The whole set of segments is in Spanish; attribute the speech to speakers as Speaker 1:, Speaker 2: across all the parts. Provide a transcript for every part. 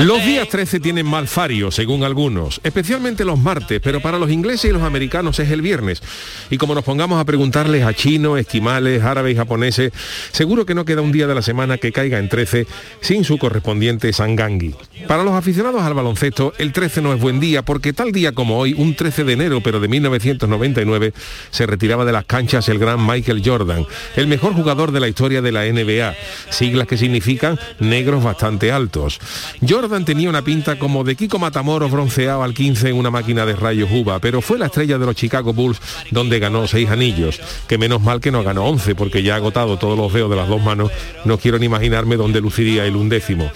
Speaker 1: Los días 13 tienen mal fario, según algunos, especialmente los martes, pero para los ingleses y los americanos es el viernes. Y como nos pongamos a preguntarles a chinos, esquimales, árabes y japoneses, seguro que no queda un día de la semana que caiga en 13 sin su correspondiente sangangui. Para los aficionados al baloncesto, el 13 no es buen día porque tal día como hoy, un 13 de enero, pero de 1999, se retiraba de las canchas el gran Michael Jordan, el mejor jugador de la historia de la NBA, siglas que significan negros bastante altos. Jordan tenía una pinta como de Kiko Matamoros bronceado al 15 en una máquina de rayos uva, pero fue la estrella de los Chicago Bulls donde ganó seis anillos, que menos mal que no ganó 11 porque ya ha agotado todos los dedos de las dos manos, no quiero ni imaginarme dónde luciría el undécimo.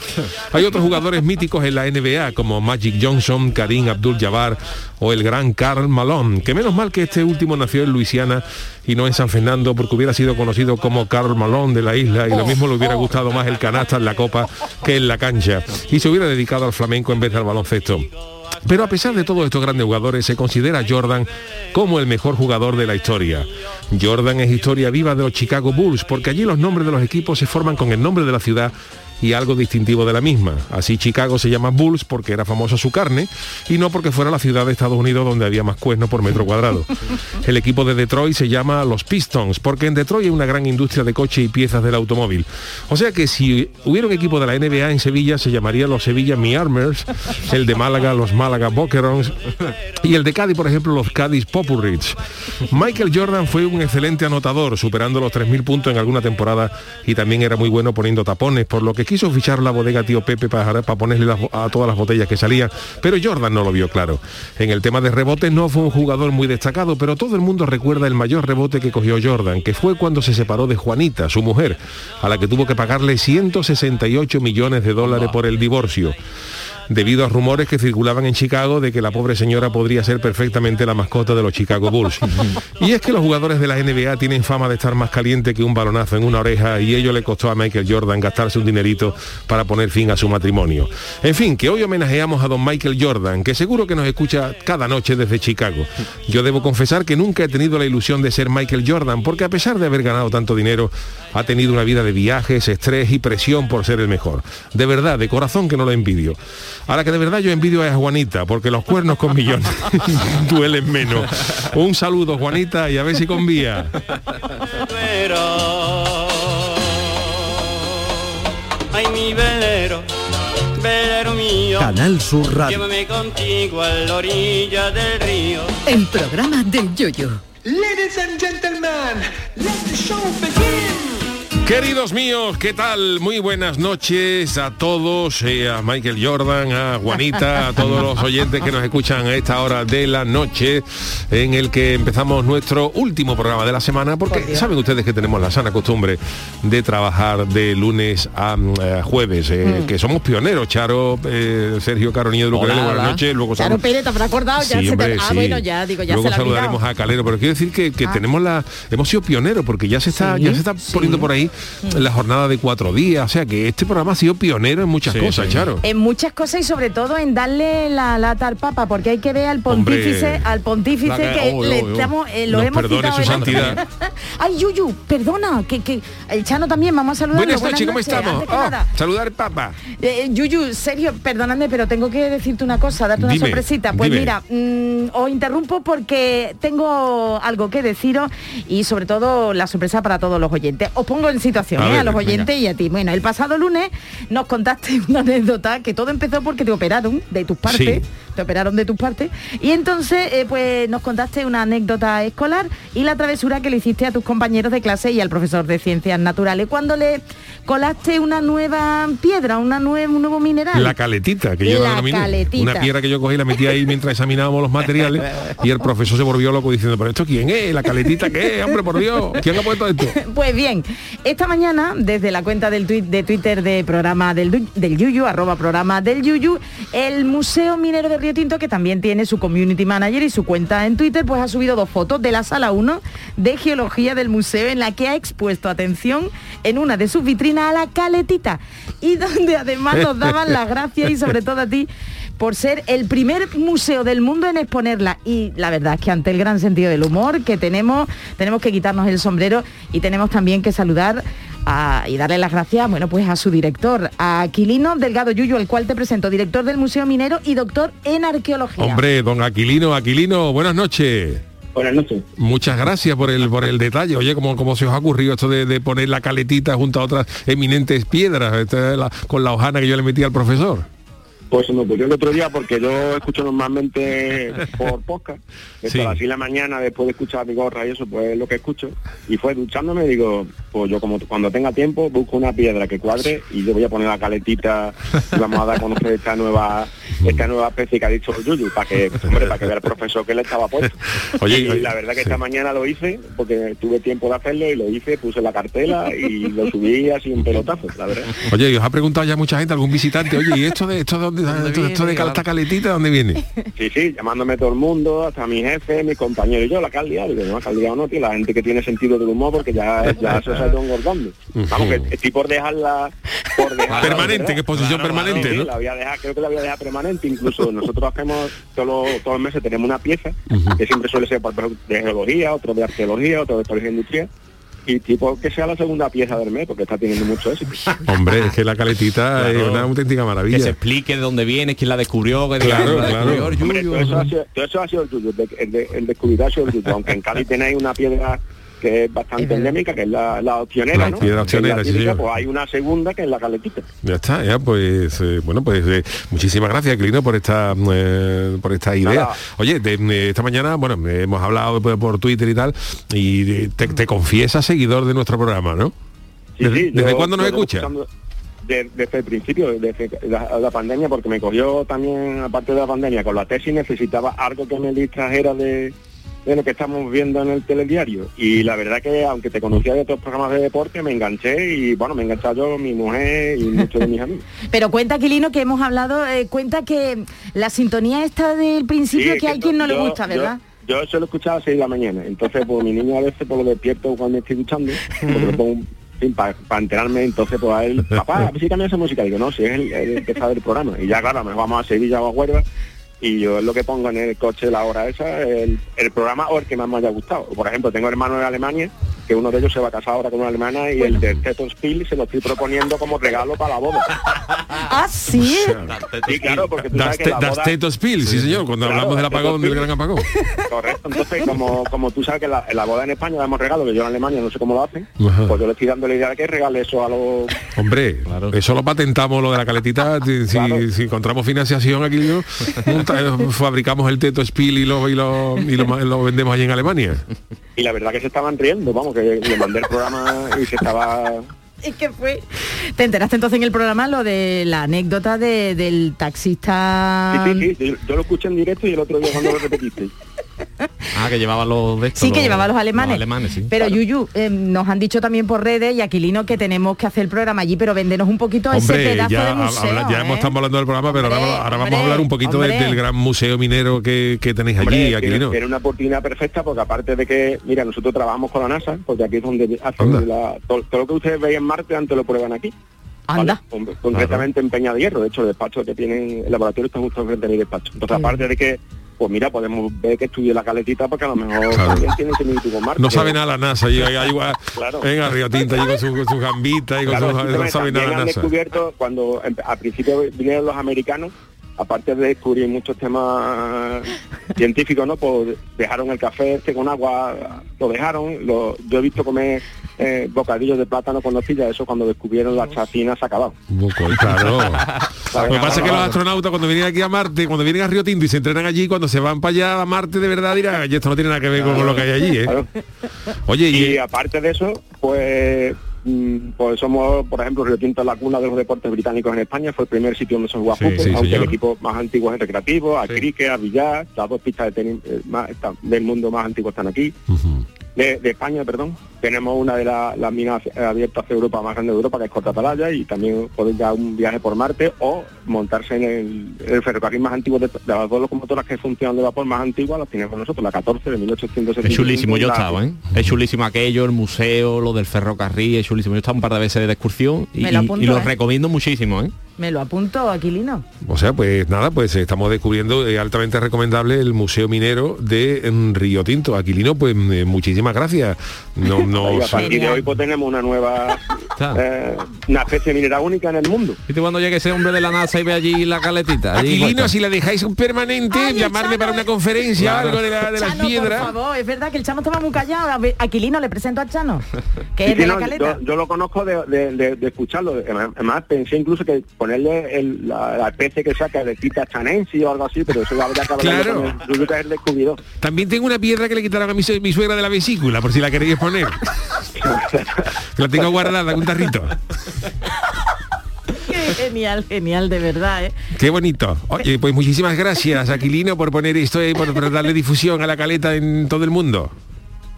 Speaker 1: Hay otros jugadores míticos en la NBA como Magic Johnson, Karim Abdul-Jabbar o el gran Karl Malone, que menos mal que este último nació en Luisiana y no en San Fernando porque hubiera sido conocido como Karl Malone de la isla y lo mismo le hubiera gustado más el canasta en la copa que en la cancha y se hubiera dedicado al flamenco en vez del baloncesto. Pero a pesar de todos estos grandes jugadores, se considera Jordan como el mejor jugador de la historia. Jordan es historia viva de los Chicago Bulls, porque allí los nombres de los equipos se forman con el nombre de la ciudad y algo distintivo de la misma. Así Chicago se llama Bulls porque era famosa su carne y no porque fuera la ciudad de Estados Unidos donde había más cuernos por metro cuadrado. El equipo de Detroit se llama los Pistons porque en Detroit hay una gran industria de coche y piezas del automóvil. O sea que si hubiera un equipo de la NBA en Sevilla se llamaría los Sevilla Mi Armers, el de Málaga los Málaga Boquerons y el de Cádiz, por ejemplo, los Cádiz Popurrich. Michael Jordan fue un excelente anotador, superando los 3.000 puntos en alguna temporada y también era muy bueno poniendo tapones, por lo que quiso fichar la bodega tío Pepe para, ponerle a todas las botellas que salían, pero Jordan no lo vio claro. En el tema de rebotes no fue un jugador muy destacado, pero todo el mundo recuerda el mayor rebote que cogió Jordan, que fue cuando se separó de Juanita, su mujer, a la que tuvo que pagarle 168 millones de dólares por el divorcio debido a rumores que circulaban en Chicago de que la pobre señora podría ser perfectamente la mascota de los Chicago Bulls. Y es que los jugadores de la NBA tienen fama de estar más caliente que un balonazo en una oreja y ello le costó a Michael Jordan gastarse un dinerito para poner fin a su matrimonio. En fin, que hoy homenajeamos a don Michael Jordan, que seguro que nos escucha cada noche desde Chicago. Yo debo confesar que nunca he tenido la ilusión de ser Michael Jordan, porque a pesar de haber ganado tanto dinero, ha tenido una vida de viajes, estrés y presión por ser el mejor. De verdad, de corazón que no lo envidio. Ahora que de verdad yo envidio a Juanita, porque los cuernos con millones duelen menos. Un saludo, Juanita, y a ver si convía.
Speaker 2: Ay mi velero, velero mío,
Speaker 3: Canal Sur Radio.
Speaker 2: llévame contigo a la orilla del río.
Speaker 4: El programa del Yoyo.
Speaker 5: Ladies and gentlemen, let the show begin.
Speaker 1: Queridos míos, ¿qué tal? Muy buenas noches a todos, eh, a Michael Jordan, a Juanita, a todos los oyentes que nos escuchan a esta hora de la noche, en el que empezamos nuestro último programa de la semana, porque saben ustedes que tenemos la sana costumbre de trabajar de lunes a mm, eh, jueves, eh, que somos pioneros, Charo, eh, Sergio Caronillo de Lucarelli, buenas noches, luego
Speaker 6: Claro,
Speaker 1: sal-
Speaker 6: Pérez, ¿te habrá acordado? Ya
Speaker 1: Sí,
Speaker 6: se te- Ah,
Speaker 1: sí.
Speaker 6: bueno, ya, digo, ya
Speaker 1: Luego
Speaker 6: se la
Speaker 1: saludaremos a Calero, pero quiero decir que, que
Speaker 6: Ah.
Speaker 1: tenemos la, hemos sido pioneros porque ya se está,
Speaker 6: Sí,
Speaker 1: ya se está poniendo por ahí la jornada de cuatro días, o sea que este programa ha sido pionero en muchas
Speaker 7: Sí,
Speaker 1: cosas,
Speaker 7: sí.
Speaker 1: Charo.
Speaker 6: En muchas cosas y sobre todo en darle la lata al Papa, porque hay que ver al pontífice,
Speaker 1: Hombre.
Speaker 6: al pontífice
Speaker 7: que-
Speaker 6: que
Speaker 7: oh,
Speaker 6: le
Speaker 7: oh, oh.
Speaker 6: estamos, eh, lo
Speaker 1: Nos
Speaker 6: hemos
Speaker 1: perdone
Speaker 6: citado
Speaker 1: su santidad.
Speaker 6: Ay, Yuyu, perdona, que, que el Chano también, vamos a saludarlo.
Speaker 1: Buenas noches, ¿cómo estamos? Oh, saludar papa.
Speaker 6: Eh, Yuyu, serio, perdóname, pero tengo que decirte una cosa, darte una
Speaker 1: Dime,
Speaker 6: sorpresita. Pues
Speaker 1: dime.
Speaker 6: mira, mm, os interrumpo porque tengo algo que deciros y sobre todo la sorpresa para todos los oyentes. Os pongo en situación,
Speaker 1: A
Speaker 6: ¿eh?
Speaker 1: ver,
Speaker 6: a los
Speaker 1: venga.
Speaker 6: oyentes y a ti. Bueno, el pasado lunes nos contaste una anécdota que todo empezó porque te operaron de tus partes.
Speaker 1: Sí.
Speaker 6: Te operaron de tus partes. Y entonces, eh, pues nos contaste una anécdota escolar y la travesura que le hiciste a tus compañeros de clase y al profesor de ciencias naturales cuando le colaste una nueva piedra, una nueva, un nuevo mineral.
Speaker 1: La caletita, que yo
Speaker 6: La
Speaker 1: la denominé.
Speaker 6: caletita.
Speaker 1: Una piedra que yo cogí y la metí ahí mientras examinábamos los materiales y el profesor se volvió loco diciendo, pero esto quién es, la caletita qué, es? hombre, por Dios, ¿quién ha puesto esto?
Speaker 6: Pues bien, esta mañana, desde la cuenta del tuit de Twitter de programa del, del Yuyu, arroba programa del Yuyu, el Museo Minero de Río Tinto, que también tiene su community manager y su cuenta en Twitter, pues ha subido dos fotos de la sala 1 de geología del museo en la que ha expuesto atención en una de sus vitrinas a la caletita. Y donde además nos daban las gracias y sobre todo a ti por ser el primer museo del mundo en exponerla. Y la verdad es que ante el gran sentido del humor que tenemos, tenemos que quitarnos el sombrero y tenemos también que saludar a- y darle las gracias, bueno, pues a su director, a Aquilino Delgado Yuyo, al cual te presento, director del Museo Minero y doctor en arqueología.
Speaker 1: Hombre, don Aquilino, Aquilino, buenas noches.
Speaker 3: Buenas noches.
Speaker 1: Muchas gracias por el por el detalle. Oye, ¿cómo, cómo se os ha ocurrido esto de, de poner la caletita junto a otras eminentes piedras Esta es la- con la hojana que yo le metí al profesor?
Speaker 3: Pues se me ocurrió el otro día porque yo escucho normalmente por podcast.
Speaker 1: Sí.
Speaker 3: a las 6 de la mañana, después de escuchar mi gorra y eso, pues es lo que escucho. Y fue duchándome, digo, pues yo como cuando tenga tiempo busco una piedra que cuadre y yo voy a poner la caletita y vamos a dar a conocer esta nueva esta nueva especie que ha dicho el Yuyu, para que, hombre, para que vea el profesor que le estaba puesto.
Speaker 1: Oye,
Speaker 3: y
Speaker 1: oye,
Speaker 3: la verdad que
Speaker 1: sí.
Speaker 3: esta mañana lo hice porque tuve tiempo de hacerlo y lo hice, puse la cartela y lo subí así en pelotazo, la verdad.
Speaker 1: Oye, y os ha preguntado ya mucha gente, algún visitante, oye, ¿y esto de esto de dónde, esto, esto de cal- esta caletita de dónde viene?
Speaker 3: Sí, sí, llamándome todo el mundo, hasta mi jefe, mi compañero y yo, la. Digo, no, has liado no, tío, la gente que tiene sentido del humor porque ya, ya se ido engordando. Vamos, que estoy por dejarla... Por dejarla
Speaker 1: Permanente, que exposición permanente,
Speaker 3: Sí,
Speaker 1: ¿no?
Speaker 3: la voy a dejar, creo que la voy a dejar permanente. Incluso nosotros hacemos todos los, todos los meses tenemos una pieza que siempre suele ser de geología, otro de arqueología, otro de historia industrial. Y tipo que sea la segunda pieza del mes porque está teniendo mucho éxito.
Speaker 1: Hombre, es que la caletita es una auténtica
Speaker 7: Que se
Speaker 1: maravilla.
Speaker 7: explique de dónde viene, quién la descubrió, que
Speaker 1: Claro,
Speaker 7: la
Speaker 1: claro.
Speaker 7: descubrió el
Speaker 3: Hombre,
Speaker 7: Yuyu.
Speaker 3: todo eso, ha sido, todo eso ha sido el tuyo, el, de- el, de- el descubridor ha sido el tuyo. Aunque en Cádiz tenéis una piedra que es bastante
Speaker 6: Es
Speaker 3: endémica, que es la, la opcionera,
Speaker 1: La
Speaker 3: ¿no? la
Speaker 1: opcionera, sí,
Speaker 3: típica. Pues hay una segunda que es la caletita.
Speaker 1: Ya está, ya pues eh, bueno pues eh, muchísimas gracias Aquilino por esta eh, por esta idea.
Speaker 3: Nada.
Speaker 1: Oye, de- esta mañana bueno hemos hablado por, por Twitter y tal y te, te confiesas seguidor de nuestro programa, ¿no?
Speaker 3: Sí,
Speaker 1: ¿Desde,
Speaker 3: sí,
Speaker 1: desde
Speaker 3: yo-
Speaker 1: cuándo nos
Speaker 3: yo llevo
Speaker 1: escucha?
Speaker 3: escuchando de- desde el principio, desde la, la pandemia, porque me cogió también, aparte de la pandemia, con la tesis necesitaba algo que me distrajera de, de lo que estamos viendo en el telediario. Y la verdad que, aunque te conocía de otros programas de deporte, me enganché y, bueno, me he enganchado yo, mi mujer y muchos de mis amigos.
Speaker 6: Pero cuenta, Aquilino, que hemos hablado, eh, cuenta que la sintonía está del principrio
Speaker 3: Sí,
Speaker 6: que hay quien no le
Speaker 3: yo-
Speaker 6: gusta,
Speaker 3: yo-
Speaker 6: ¿verdad?
Speaker 3: Yo, suelo escuchar a las 6 de la mañana, entonces pues mi niño a veces por lo despierto cuando estoy duchando, lo para enterarme, entonces pues a él, papá, sí cambia esa música, digo, no, si es el, el que sabe el programa, y ya claro, nos vamos a Sevilla o a Huelva, y yo lo que pongo en el coche la hora esa, el, el programa o el que más me haya gustado. Por ejemplo, tengo hermanos de Alemania, que uno de ellos se va a casar ahora con una alemana y el del Teton Spiel se lo estoy proponiendo como regalo para la boda.
Speaker 6: Ah, sí.
Speaker 3: Sí, claro, porque tú
Speaker 1: Das,
Speaker 3: sabes que
Speaker 1: te-
Speaker 3: la
Speaker 1: das
Speaker 3: boda...
Speaker 1: tetos pil, sí, señor, cuando
Speaker 3: Claro,
Speaker 1: hablamos del apagón, del gran apagón.
Speaker 3: Correcto, entonces como, como tú sabes que la, la boda en España damos regalo, que yo en Alemania no sé cómo lo hacen,
Speaker 1: Ajá.
Speaker 3: pues yo le estoy dando la idea de que regale eso a los...
Speaker 1: Hombre, eso lo patentamos lo de la caletita, si, si-
Speaker 3: Claro.
Speaker 1: si encontramos financiación aquí, eh, fabricamos el teto spill y lo, y lo, y lo, lo vendemos allí en Alemania.
Speaker 3: Y la verdad que se estaban riendo, vamos, que le mandé el programa y se estaba...
Speaker 6: Es que fue. ¿Te enteraste entonces en el programa lo de la anécdota de- del taxista?
Speaker 3: Sí, sí, sí, yo lo escuché en directo y el otro día cuando lo repetiste.
Speaker 7: Ah, que llevaba los de estos,
Speaker 6: Sí, que llevaba los alemanes.
Speaker 7: alemanes, sí.
Speaker 6: Pero Yuyu, eh, nos han dicho también por redes y Aquilino que tenemos que hacer el programa allí, pero véndenos un poquito ese
Speaker 1: Hombre,
Speaker 6: pedazo
Speaker 1: ya,
Speaker 6: de museo.
Speaker 1: habla- ya
Speaker 6: ¿eh?
Speaker 1: hemos estado hablando del programa, pero ahora,
Speaker 6: Hombre,
Speaker 1: ahora vamos
Speaker 6: hombre,
Speaker 1: a hablar un poquito de- del gran museo minero que, que tenéis allí, Aquilino.
Speaker 3: tiene, una oportunidad perfecta porque aparte de que, mira, nosotros trabajamos con la NASA, porque aquí es donde hacen la- todo, todo lo que ustedes veis en Marte antes lo prueban aquí.
Speaker 6: Anda.
Speaker 3: Concretamente en Peña de Hierro, de hecho el despacho que tienen, el laboratorio está justo enfrente de mi despacho. Entonces
Speaker 6: Sí.
Speaker 3: aparte de que, pues mira, podemos ver que estudié la caletita porque a lo mejor
Speaker 1: Claro.
Speaker 3: también tiene similitud con Marte.
Speaker 1: No sabe nada la NASA, igual,
Speaker 3: Claro.
Speaker 1: venga Río Tinta allí con su, con su gambita y con
Speaker 3: Claro,
Speaker 1: no sabe nada la NASA.
Speaker 3: descubierto cuando al principio vinieron los americanos, aparte de descubrir muchos temas científicos, ¿no? Pues dejaron el café este con agua, lo dejaron. Lo, yo he visto comer eh, bocadillos de plátano con nocilla, eso cuando descubrieron la chacina se ha acabado.
Speaker 1: Claro. Lo que pasa es que los astronautas cuando vienen aquí a Marte, cuando vienen a Río Tinto y se entrenan allí, cuando se van para allá a Marte de verdad dirán, "Oye, esto no tiene nada que ver con lo que hay allí, ¿eh?
Speaker 3: Claro.
Speaker 1: Oye, y,
Speaker 3: Y aparte de eso, pues pues somos, por ejemplo, Río Tinto es la cuna de los deportes británicos en España, fue el primer sitio donde se
Speaker 1: Sí,
Speaker 3: fútbol,
Speaker 1: sí,
Speaker 3: aunque
Speaker 1: señor.
Speaker 3: el equipo más antiguo es el recreativo, a
Speaker 1: Sí.
Speaker 3: cricket, a billar, las dos pistas de tenis eh, más, está- del mundo más antiguos están aquí. De, de España, perdón. Tenemos una de la- las minas abiertas hacia Europa más grande de Europa, que es Corta Atalaya, y también poder dar un viaje por Marte o montarse en el, el ferrocarril más antiguo de, de las dos locomotoras que funcionan de vapor más antiguas, las tenemos nosotros, la 14 de 1875.
Speaker 7: Es chulísimo, yo estado, ¿eh? Es chulísimo aquello, el museo, lo del ferrocarril, es chulísimo. Yo he estado un par de veces de excursión y,
Speaker 6: lo
Speaker 7: y-
Speaker 6: apunto,
Speaker 7: y lo
Speaker 6: ¿eh?
Speaker 7: recomiendo muchísimo, ¿eh?
Speaker 6: Me lo apunto, Aquilino.
Speaker 1: O sea, pues nada, pues estamos descubriendo eh, altamente recomendable el Museo Minero de mm, Río Tinto. Aquilino, pues eh, muchísimas gracias. No, no,
Speaker 3: y a partir de
Speaker 6: Genial.
Speaker 3: hoy pues tenemos una nueva eh, una especie minera única en el mundo.
Speaker 7: ¿Viste cuando llegue ese hombre de la NASA y ve allí la caletita? Allí
Speaker 1: Aquilino, si le dejáis un permanente,
Speaker 6: Ay,
Speaker 1: llamarme
Speaker 6: Chano,
Speaker 1: para una
Speaker 6: eh.
Speaker 1: conferencia,
Speaker 7: Claro.
Speaker 1: algo de, la, de las piedras.
Speaker 6: por favor, es verdad que el Chano estaba muy callado. A Aquilino, le presento al Chano, que
Speaker 3: Sí,
Speaker 6: es de
Speaker 3: sí,
Speaker 6: la
Speaker 3: no,
Speaker 6: caleta.
Speaker 3: yo, yo lo conozco de, de- de- de escucharlo. Además, además, pensé incluso que ponerle el- la, la especie que saca de Tita Chanensi o algo así, pero eso habría que
Speaker 1: Claro.
Speaker 3: con el- descubridor.
Speaker 1: También tengo una piedra que le quitaron a mi, su- mi suegra de la vesícula, por si la queréis poner. la tengo guardada en un tarrito.
Speaker 6: Qué genial, genial, de verdad, ¿eh?
Speaker 1: Qué bonito. Oye, pues muchísimas gracias, Aquilino, por poner esto y por, por darle difusión a la caleta en todo el mundo.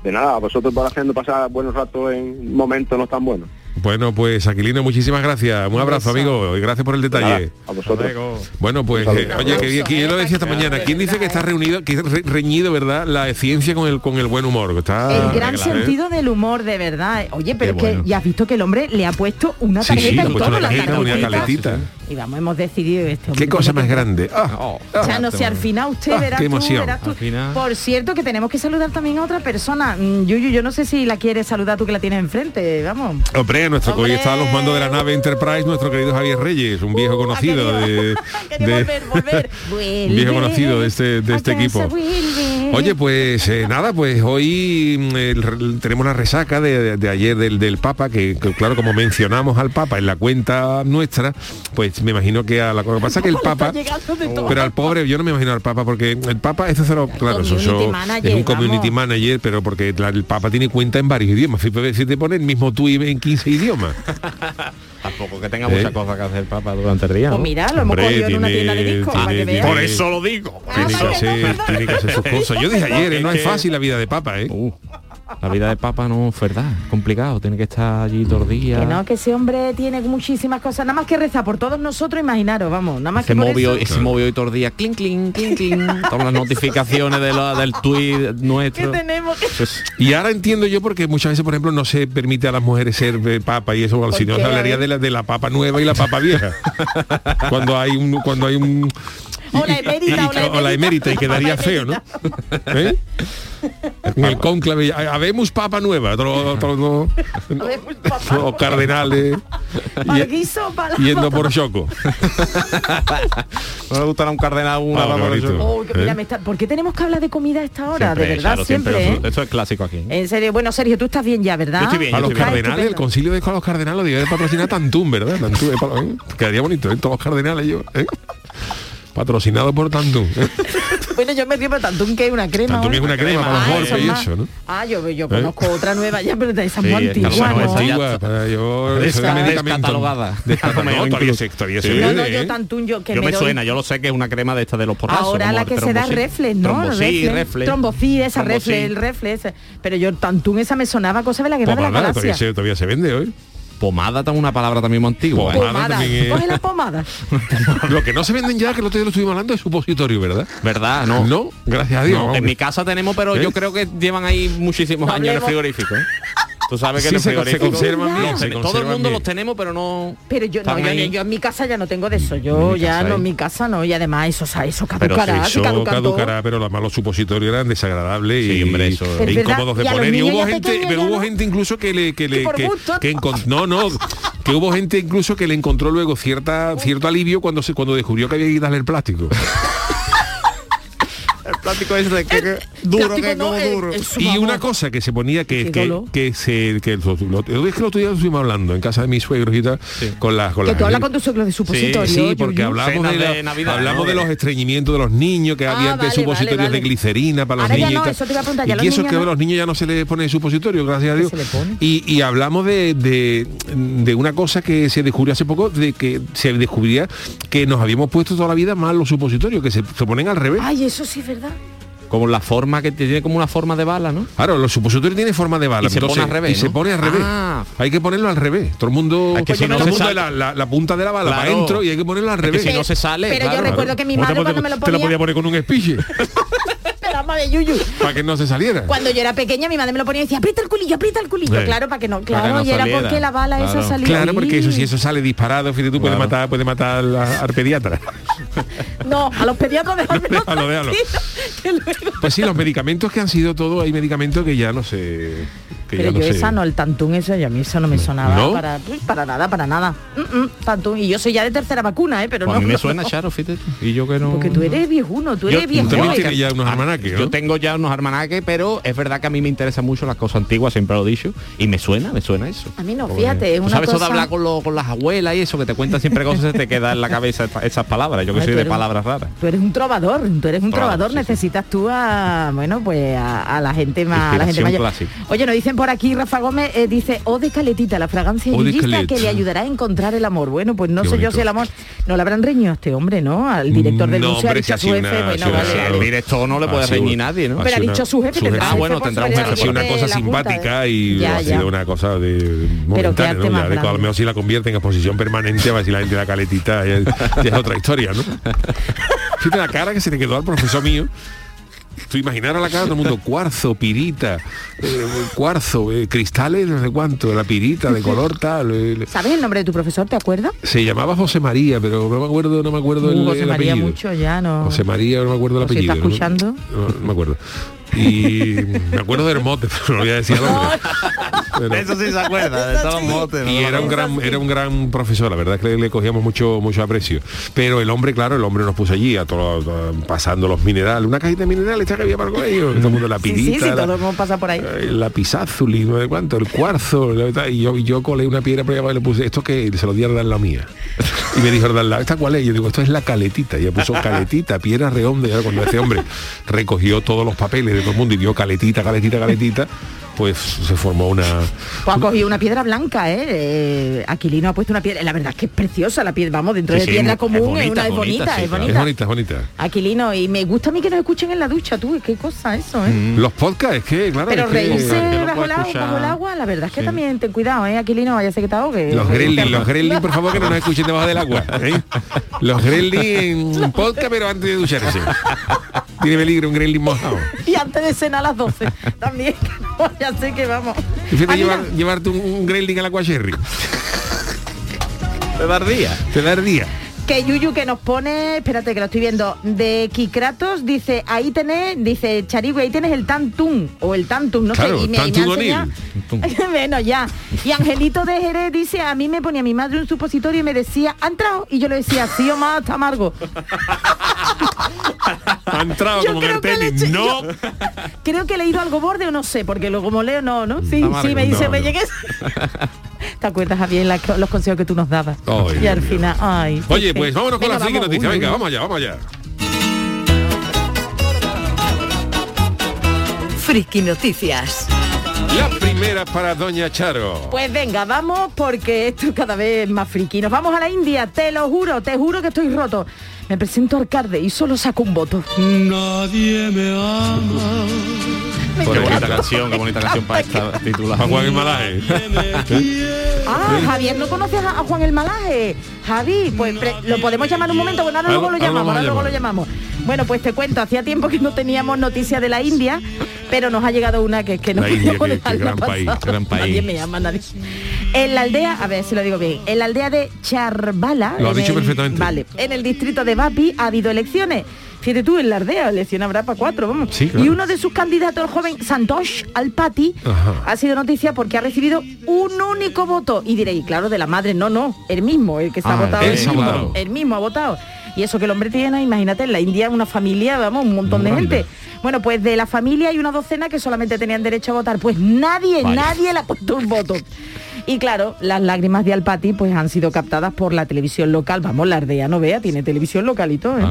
Speaker 3: De nada, a vosotros por haciendo pasar buenos ratos en momentos no tan buenos.
Speaker 1: Bueno, pues Aquilino, muchísimas gracias. Un abrazo, amigo, y gracias por el detalle.
Speaker 3: a vosotros.
Speaker 1: Bueno, pues, eh, oye, que, que yo lo decía esta mañana, ¿quién dice que está reunido, que re- reñido, verdad, la ciencia con el con el buen humor? Está,
Speaker 6: el gran
Speaker 1: claro, ¿eh?
Speaker 6: sentido del humor, de verdad. ¿eh? Oye, pero
Speaker 7: Qué
Speaker 6: es que
Speaker 7: bueno.
Speaker 6: ya has visto que el hombre le ha puesto una
Speaker 1: Sí, sí,
Speaker 6: tarjeta
Speaker 1: puesto
Speaker 6: todo,
Speaker 1: una
Speaker 6: la
Speaker 1: tarjeta, una
Speaker 6: tarjetita.
Speaker 1: caletita.
Speaker 6: Y vamos, hemos decidido hombre
Speaker 1: Qué cosa más grande. Ah,
Speaker 7: Oh,
Speaker 1: ah.
Speaker 6: Ya no sé, al final usted
Speaker 1: Ah,
Speaker 6: verás
Speaker 1: qué
Speaker 6: tú,
Speaker 1: emoción.
Speaker 6: verás tú.
Speaker 7: Al final.
Speaker 6: Por cierto, que tenemos que saludar también a otra persona. Mm, Yuyu, yo no sé si la quieres saludar tú que la tienes enfrente, vamos.
Speaker 1: Hombre, nuestro hoy está a los mandos de la nave Enterprise, nuestro querido Javier Reyes, un viejo conocido de,
Speaker 6: querido- ha querido
Speaker 1: de-
Speaker 6: volver, volver.
Speaker 1: un viejo conocido de este, de este equipo. Oye, pues eh, nada, pues hoy mm, tenemos la resaca de, de- de ayer del, del Papa, que, que, claro, como mencionamos al Papa en la cuenta nuestra, pues me imagino que a la lo que pasa que el Papa pero al pobre yo no me imagino al Papa porque el Papa eso lo claro eso, eso
Speaker 6: manager,
Speaker 1: es un community
Speaker 6: vamos.
Speaker 1: manager pero porque la- el Papa tiene cuenta en varios idiomas si te pone el mismo tú en 15 idiomas
Speaker 7: Tampoco que tenga
Speaker 1: ¿Eh?
Speaker 7: muchas cosas que hacer Papa durante el día.
Speaker 6: Pues
Speaker 7: ¿no?
Speaker 6: mira, lo hemos
Speaker 1: Hombre,
Speaker 6: cogido en una
Speaker 1: tiene-
Speaker 6: tienda de discos para que
Speaker 1: tiene-
Speaker 6: veas.
Speaker 1: Por
Speaker 7: eso lo digo.
Speaker 1: tiene que,
Speaker 6: Ah,
Speaker 1: hacer, tiene que hacer sus cosas yo dije ayer eh, no es fácil la vida de Papa ¿eh?
Speaker 7: Uh, la vida de Papa no es verdad, es complicado, tiene que estar allí todo el día.
Speaker 6: Que no, que ese hombre tiene muchísimas cosas, nada más que reza por todos nosotros, imaginaros, vamos, nada más
Speaker 7: se
Speaker 6: que
Speaker 7: movió,
Speaker 6: eso.
Speaker 7: se movió hoy todo el día, clink, clink, clink, clink, todas las notificaciones de lo- del tweet nuestro.
Speaker 6: tenemos.
Speaker 7: Pues,
Speaker 1: Y ahora entiendo yo porque muchas veces, por ejemplo, no se permite a las mujeres ser eh, papa y eso, si no hablaría de la, de la papa nueva y la papa vieja. cuando hay un cuando hay un
Speaker 6: O la emérita, o la
Speaker 1: emérita y
Speaker 6: emérita.
Speaker 1: quedaría
Speaker 6: La
Speaker 1: feo, ¿no? ¿Eh? En el cónclave, "Ha- habemos papa nueva, los cardenales y-
Speaker 6: la
Speaker 1: yendo por choco.
Speaker 7: no le gustará un cardenal una
Speaker 1: Ah,
Speaker 7: por.
Speaker 6: Oh,
Speaker 1: ¿Eh?
Speaker 6: ¿Por qué tenemos que hablar de comida a esta hora?
Speaker 7: Siempre,
Speaker 6: de verdad,
Speaker 7: claro,
Speaker 6: siempre.
Speaker 7: siempre,
Speaker 6: ¿eh?
Speaker 7: es clásico aquí.
Speaker 6: En serio, bueno, Sergio, tú estás bien ya, ¿verdad?
Speaker 7: Yo estoy bien,
Speaker 1: A
Speaker 7: yo
Speaker 1: los
Speaker 7: estoy bien.
Speaker 1: cardenales, el concilio de los cardenales lo debe de patrocinar Tantún, ¿verdad? Eh, eh, Quedaría bonito, ¿eh? Todos los cardenales yo, ¿eh? Patrocinado por Tantún. ¿eh?
Speaker 6: Bueno, yo me río por Tantún, que es una crema.
Speaker 1: Tantún es una crema para los
Speaker 6: Ah,
Speaker 1: golpes y
Speaker 6: más-
Speaker 1: eso, ¿no?
Speaker 6: Ah, yo, yo conozco otra nueva ya, pero de esa
Speaker 7: Sí,
Speaker 6: muy
Speaker 7: es
Speaker 6: ¿no?
Speaker 1: Antigua, para yo eso de medicamento.
Speaker 7: descatalogada.
Speaker 1: No, todavía
Speaker 7: Incluso.
Speaker 1: se, todavía se
Speaker 7: Sí.
Speaker 6: No, yo
Speaker 1: ¿eh?
Speaker 6: Tantún, yo que
Speaker 7: yo me suena, yo lo sé que es una crema de esta de los porrazos.
Speaker 6: Ahora la que se da reflex, ¿no? Reflex. Trombosí, esa reflex, el reflex. ese. Pero yo Tantún esa me sonaba cosa de la guerra de la
Speaker 1: todavía
Speaker 6: galaxia.
Speaker 1: se, todavía se vende hoy.
Speaker 7: Pomada también una palabra también muy antigua. ¿eh?
Speaker 1: Pomada.
Speaker 6: Pomada.
Speaker 1: también es-
Speaker 6: Coge la pomada.
Speaker 1: Lo que no se venden ya, que el otro día lo estuvimos hablando, es supositorio, ¿verdad?
Speaker 7: ¿Verdad? No.
Speaker 1: No, gracias a Dios.
Speaker 7: No, en mi casa tenemos, pero
Speaker 1: ¿Eh?
Speaker 7: yo creo que llevan ahí muchísimos
Speaker 6: No
Speaker 7: años en el frigorífico. ¿eh? Tú sabes que
Speaker 1: Sí,
Speaker 7: el
Speaker 1: se- se conservan bien,
Speaker 7: los
Speaker 1: se
Speaker 7: Todo el mundo
Speaker 1: bien.
Speaker 7: los tenemos, pero no.
Speaker 6: Pero yo no, yo, en mi casa ya no tengo de eso. Yo
Speaker 7: mi
Speaker 6: ya no, en mi casa no. Y además eso, o sea, eso
Speaker 7: Pero
Speaker 6: caducará,
Speaker 7: si
Speaker 6: se
Speaker 1: Eso caducará, pero los malos supositorios eran desagradables
Speaker 7: Sí,
Speaker 1: y,
Speaker 7: hombre, eso-
Speaker 1: e
Speaker 6: Es verdad,
Speaker 1: incómodos de
Speaker 6: los
Speaker 1: poner. Y hubo gente,
Speaker 6: pequeños
Speaker 1: pero hubo
Speaker 6: no.
Speaker 1: gente incluso que le que le que, no, no, que hubo gente incluso que le encontró luego cierta cierto alivio cuando se cuando descubrió que había que quitarle el plástico.
Speaker 7: plástico ese de que, que duro, que
Speaker 6: no,
Speaker 7: como
Speaker 6: el-
Speaker 7: duro.
Speaker 6: el
Speaker 1: Y una cosa que se ponía que, que, que se que lo, lo- es que lo otro día estuvimos hablando en casa de mis suegros y tal con las con
Speaker 6: Que
Speaker 1: las
Speaker 6: tú hablas con tu suegro de supositorio.
Speaker 1: Sí, porque hablamos, de, la-
Speaker 7: de Navidad,
Speaker 1: hablamos
Speaker 7: ¿no?
Speaker 1: de los estreñimientos de los niños, que
Speaker 6: Ah,
Speaker 1: había antes
Speaker 6: vale,
Speaker 1: supositorios
Speaker 6: vale, vale.
Speaker 1: de glicerina para los
Speaker 6: Ahora ya
Speaker 1: niños. y
Speaker 6: no,
Speaker 1: tal.
Speaker 6: eso te iba a preguntar, ya
Speaker 1: y eso que a
Speaker 6: no.
Speaker 1: los niños ya no se les pone supositorio, gracias a Dios. Y, y hablamos de, de, de una cosa que se descubrió hace poco, de que se descubría que nos habíamos puesto toda la vida mal los supositorios, que se, se ponen al revés.
Speaker 6: Ay, eso sí es verdad.
Speaker 7: Como la forma que tiene como una forma de bala, ¿no?
Speaker 1: Claro, los supositorios tienen forma de bala.
Speaker 7: Y se pone al revés,
Speaker 1: Y se pone al revés.
Speaker 7: Ah.
Speaker 1: Hay que ponerlo al revés. Todo el mundo,
Speaker 7: Es que si
Speaker 1: todo
Speaker 7: no
Speaker 1: el
Speaker 7: se
Speaker 1: mundo
Speaker 7: sale-
Speaker 1: la, la- la punta de la bala
Speaker 7: Claro.
Speaker 1: para adentro y hay que ponerlo al
Speaker 7: Es que
Speaker 1: revés.
Speaker 7: si no se sale,
Speaker 6: Pero yo
Speaker 7: claro.
Speaker 6: recuerdo que mi
Speaker 1: ¿Cómo te
Speaker 6: madre cuando me lo
Speaker 1: Te lo
Speaker 6: ponía...
Speaker 1: podía poner con un espiche
Speaker 6: Pero, madre, Yuyu,
Speaker 1: para que no se saliera.
Speaker 6: Cuando yo era pequeña, mi madre me lo ponía y decía, aprieta el culillo, aprieta el culillo.
Speaker 1: Sí.
Speaker 6: Claro, para que no, claro,
Speaker 7: que no
Speaker 6: y era
Speaker 7: saliera.
Speaker 6: porque la bala esa
Speaker 7: Claro.
Speaker 6: salía.
Speaker 1: Claro, porque eso si eso sale disparado, fíjate tú, puede
Speaker 7: Claro.
Speaker 1: matar, puede matar al, al pediatra.
Speaker 6: No, a los pediatras déjame
Speaker 1: Déjalo, déjalo. Pues sí, los medicamentos que han sido todos, hay medicamentos que ya no sé. Que
Speaker 6: Pero
Speaker 1: ya no
Speaker 6: yo
Speaker 1: sé.
Speaker 6: esa no, el tantún eso, y a mí eso no me sonaba
Speaker 1: ¿No?
Speaker 6: para, para nada, para nada. Mm, mm, tantún. Y yo soy ya de tercera vacuna, ¿eh? Pero
Speaker 7: Pues
Speaker 6: no.
Speaker 7: a mí me
Speaker 6: no,
Speaker 7: suena
Speaker 6: no.
Speaker 7: Charo, fíjate. Y yo que no.
Speaker 6: Porque tú eres viejuno, tú
Speaker 7: Yo-
Speaker 6: eres
Speaker 1: tienes ya unos
Speaker 7: Ah,
Speaker 1: almanaques, ¿no?
Speaker 7: Yo tengo ya unos almanaques, pero es verdad que a mí me interesan mucho las cosas antiguas, siempre lo he dicho, y me suena, me suena eso.
Speaker 6: A mí no,
Speaker 7: Porque
Speaker 6: fíjate, es una
Speaker 7: sabes eso de
Speaker 6: cosa-
Speaker 7: hablar con, lo- con las abuelas y eso, que te cuentan siempre cosas, se te queda en la cabeza esas palabras. Yo que
Speaker 6: Ay,
Speaker 7: soy de
Speaker 6: un-
Speaker 7: palabras raras.
Speaker 6: Tú eres un trovador, tú eres un
Speaker 7: Trovador,
Speaker 6: trovador,
Speaker 7: sí, sí.
Speaker 6: necesitas tú a bueno pues a, a la gente más a la gente mayor.
Speaker 7: clásica.
Speaker 6: Oye, nos dicen por aquí Rafa Gómez eh, dice O de caletita, la fragancia
Speaker 1: de
Speaker 6: yuyista que le ayudará a encontrar el amor. Bueno, pues no
Speaker 1: Qué
Speaker 6: sé yo si el amor no le habrán reñido a este hombre, ¿no? Al director del
Speaker 1: No,
Speaker 6: museo ha dicho a
Speaker 1: si
Speaker 6: su jefe,
Speaker 1: una-
Speaker 6: bueno, vale.
Speaker 1: una-
Speaker 7: El director no le puede reñir nadie, ¿no?
Speaker 6: Pero ha dicho su jefe, tendrá
Speaker 7: Ah, bueno, tendrá un
Speaker 6: la
Speaker 7: jefe,
Speaker 1: una cosa
Speaker 6: de la Junta,
Speaker 1: simpática
Speaker 6: ¿eh?
Speaker 1: y ha sido una cosa de
Speaker 6: Pero
Speaker 1: momentánea, ¿no? Ya de- a lo
Speaker 6: grande.
Speaker 1: mejor si la convierte en exposición permanente, a ver si la gente da caletita, ya, ya es otra historia, ¿no? Fíjate la cara que se le quedó al profesor mío. Tú imaginar a la cara de todo el mundo, cuarzo, pirita, eh, cuarzo, eh, cristales, no sé cuánto, la pirita de color tal. eh,
Speaker 6: ¿Sabes el nombre de tu profesor? ¿Te acuerdas?
Speaker 1: se llamaba José María, pero no me acuerdo, no me acuerdo el,
Speaker 6: Uh, José
Speaker 1: el
Speaker 6: María
Speaker 1: apellido.
Speaker 6: mucho ya no.
Speaker 1: José María, no me acuerdo el
Speaker 6: si
Speaker 1: apellido.
Speaker 6: escuchando.
Speaker 1: No, no me acuerdo. Y me acuerdo del mote, pero no voy a decir el nombre. Pero-
Speaker 7: sí se acuerda, de todos los motes.
Speaker 1: y era un gran era un gran profesor la verdad es que le, le cogíamos mucho mucho aprecio pero el hombre claro el hombre nos puso allí a todo, a- pasando los minerales una cajita de minerales esta que había para el colegio todo el mundo la pirita
Speaker 6: sí, sí,
Speaker 1: la,
Speaker 6: todo el mundo pasa por ahí.
Speaker 1: eh, la pisázuli no sé cuánto el cuarzo la- y yo y yo colé una piedra por allá abajo y le puse esto que se lo di a la mía y me dijo al lado esta cuál es Y yo digo esto es la caletita y ella puso caletita piedra redonda y cuando ese hombre recogió todos los papeles todo el mundo y vio caletita caletita caletita pues se formó una
Speaker 6: Pues ha cogido una piedra blanca, ¿eh? Eh, Aquilino ha puesto una piedra. La verdad es que es preciosa la piedra. Vamos, dentro
Speaker 7: Sí,
Speaker 6: de
Speaker 7: sí,
Speaker 6: piedra
Speaker 7: es
Speaker 6: común es,
Speaker 7: bonita,
Speaker 6: una es bonita,
Speaker 7: bonita, sí,
Speaker 6: es bonita.
Speaker 1: es bonita es bonita
Speaker 6: Aquilino, y me gusta a mí que nos escuchen en la ducha, tú, qué cosa eso, ¿eh?
Speaker 1: Los podcasts, que, claro.
Speaker 6: Pero reírse bajo el, agua,
Speaker 7: escuchar.
Speaker 6: bajo el agua, la verdad es que también ten cuidado, ¿eh? Aquilino, vaya ser que te ahogue.
Speaker 1: Los Gremlins, los Gremlins, por favor, que no nos escuchen debajo del agua. ¿eh? Los Gremlins en podcast, pero antes de ducharse. Tiene peligro un Gremlin mojado.
Speaker 6: Y antes de cenar a las 12. También, que no vaya a ser que vamos.
Speaker 1: Y fíjate llevar- llevarte un, un Gremlin al agua. Te da el día.
Speaker 6: Que Yuyu que nos pone, espérate que lo estoy viendo, de Kikratos dice, ahí tenés, dice Charigüe, ahí tenés el Tantún, o el Tantum, no
Speaker 1: Claro,
Speaker 6: sé, y me, y me bueno, ya. Y Angelito de Jerez dice, a mí me ponía mi madre un supositorio y me decía, ¿ha entrado? Y yo le decía, sí o más, está amargo.
Speaker 1: Ha entrado
Speaker 6: Yo
Speaker 1: como en
Speaker 6: creo
Speaker 1: el
Speaker 6: que
Speaker 1: tenis.
Speaker 6: eché-
Speaker 1: No.
Speaker 6: yo Creo que he leído algo borde o no sé, porque luego como leo, no, ¿no? Sí,
Speaker 1: Amargo,
Speaker 6: sí, me dice,
Speaker 1: no,
Speaker 6: me
Speaker 1: no.
Speaker 6: llegué. ¿Te acuerdas, Javier, la- los consejos que tú nos dabas?
Speaker 1: Ay,
Speaker 6: y al
Speaker 1: Dios
Speaker 6: final, ay.
Speaker 1: Oye, pues vámonos con
Speaker 6: Venga,
Speaker 1: la friki
Speaker 6: vamos,
Speaker 1: noticia. Venga, vamos allá, vamos allá.
Speaker 4: Friki Noticias.
Speaker 1: La primera para Doña Charo.
Speaker 6: Pues venga, vamos porque esto cada vez es más friki. Nos vamos a la India, te lo juro, te juro que estoy roto. Me presento al alcalde y solo saco un voto.
Speaker 5: Nadie me ama.
Speaker 6: Me
Speaker 7: Qué bonita canción, qué bonita canción para esta titular.
Speaker 1: A Juan el Malaje.
Speaker 6: Ah, Javier, ¿no conoces a a Juan el Malaje? Javi, pues lo podemos llamar un momento, bueno, ahora luego lo llamamos,
Speaker 1: a
Speaker 6: ahora luego lo llamamos. Bueno, pues te cuento, hacía tiempo que no teníamos noticia de la India, pero nos ha llegado una que, que no podíamos dejarla
Speaker 1: gran
Speaker 6: pasar.
Speaker 1: país,
Speaker 7: gran país.
Speaker 6: Nadie me llama, nadie. En la aldea, a ver si lo digo bien, en la aldea de Charbala.
Speaker 1: Lo has dicho
Speaker 6: el-
Speaker 1: perfectamente.
Speaker 6: Vale, en el distrito de Bapi ha habido elecciones. Fíjate tú, en la aldea, elección habrá para cuatro, vamos.
Speaker 1: Sí, claro.
Speaker 6: Y uno de sus candidatos, el joven Santosh Alpati,
Speaker 1: Ajá.
Speaker 6: ha sido noticia porque ha recibido un único voto. Y diréis, claro, de la madre, no, no, el mismo, el que se ha
Speaker 7: Ah,
Speaker 6: votado,
Speaker 1: él
Speaker 6: el
Speaker 1: se ha
Speaker 6: mismo,
Speaker 1: votado.
Speaker 6: el mismo ha votado. Y eso que el hombre tiene, imagínate, en la India una familia, vamos, un montón de gente. Bueno, pues de la familia hay una docena que solamente tenían derecho a votar. Pues nadie, nadie le ha puesto un voto. Y claro, las lágrimas de Alpati pues han sido captadas por la televisión local. Vamos, la Ardea no vea, tiene televisión local y todo. ¿eh?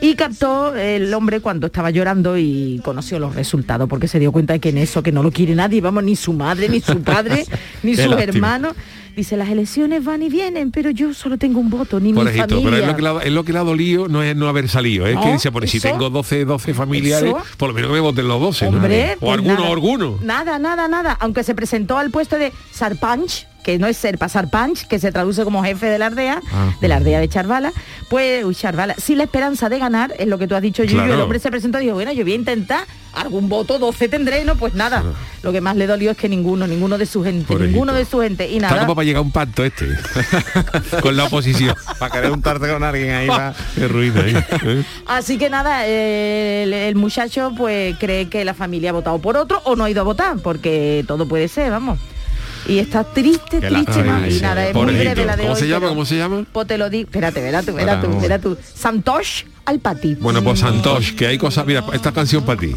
Speaker 6: Y captó el hombre cuando estaba llorando y conoció los resultados, porque se dio cuenta de que en eso, que no lo quiere nadie, vamos, ni su madre, ni su padre, ni sus hermanos. Dice, las elecciones van y vienen, pero yo solo tengo un voto, ni mi
Speaker 1: Pobrecito,
Speaker 6: familia.
Speaker 1: pero es lo, que le ha, es lo que ha dolido no es no haber salido, es
Speaker 6: No,
Speaker 1: que dice, por si tengo 12, 12 familiares,
Speaker 6: eso-
Speaker 1: por lo menos que me voten los 12. ¿no? O
Speaker 6: pues
Speaker 1: alguno,
Speaker 6: nada.
Speaker 1: alguno.
Speaker 6: Nada, nada, nada. Aunque se presentó al puesto de Sarpanch, que no es ser pasar punch, que se traduce como jefe de la aldea,
Speaker 1: Ah,
Speaker 6: de la aldea de Charvala, pues, uy, Charvala, sin la esperanza de ganar, es lo que tú has dicho, Yuyu,
Speaker 1: Claro.
Speaker 6: el hombre se presentó y dijo, bueno, yo voy a intentar, algún voto, 12 tendré, no, pues nada. Lo que más le dolió es que ninguno, ninguno de su gente,
Speaker 1: Pobrecito.
Speaker 6: ninguno de su gente, y
Speaker 1: Está
Speaker 6: nada.
Speaker 1: como para llegar a un pacto este, con la oposición.
Speaker 7: Para querer untarte con alguien ahí va.
Speaker 1: Qué ruina, ¿eh? ¿Eh?
Speaker 6: Así que nada, eh, el, el muchacho pues cree que la familia ha votado por otro o no ha ido a votar, porque todo puede ser, vamos. Y está triste,
Speaker 7: Qué
Speaker 6: triste,
Speaker 7: lástima,
Speaker 6: y nada, es muy breve la de
Speaker 1: ¿Cómo
Speaker 6: hoy,
Speaker 1: se llama? ¿Cómo se llama?
Speaker 6: Pues te lo digo, espérate, verá tú, verá tú, verá tú. Santosh Alpati.
Speaker 1: Bueno, pues Santosh, que hay cosas, mira, esta canción para ti.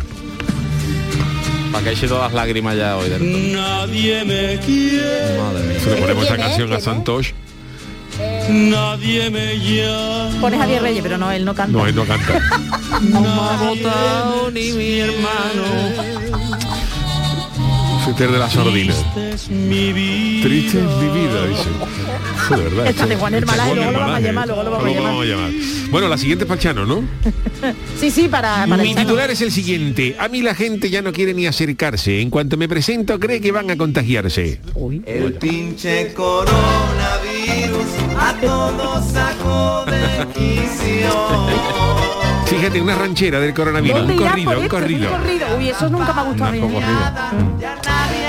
Speaker 7: Para que eche todas las lágrimas ya hoy. del-
Speaker 2: Nadie me quiere,
Speaker 7: Madre mía.
Speaker 1: Le ponemos esta canción a
Speaker 6: ¿Quién es?
Speaker 1: Santosh.
Speaker 2: nadie me llama.
Speaker 6: Pones Javier Reyes, pero no, él no canta.
Speaker 1: No, él no canta.
Speaker 7: No ha votado ni mi hermano.
Speaker 1: Peter de la sordina.
Speaker 2: Es mi vida.
Speaker 1: Triste es mi vida, dice. De verdad.
Speaker 6: Esta de
Speaker 1: esto-
Speaker 6: Juan
Speaker 1: este Juan
Speaker 6: luego lo vamos a llamar, luego lo vamos a
Speaker 1: llamar. Bueno, la siguiente es Pachano, ¿no?
Speaker 6: Sí, sí, para, para
Speaker 1: Mi
Speaker 6: el
Speaker 1: titular es el siguiente. A mí la gente ya no quiere ni acercarse. En cuanto me presento, cree que van a contagiarse.
Speaker 6: Uy.
Speaker 8: El pinche coronavirus a todos sacó de quicio.
Speaker 1: Fíjate, una ranchera del coronavirus,
Speaker 6: ¿Dónde
Speaker 1: un corrido. Un corrido.
Speaker 6: Uy, eso nunca me ha gustado.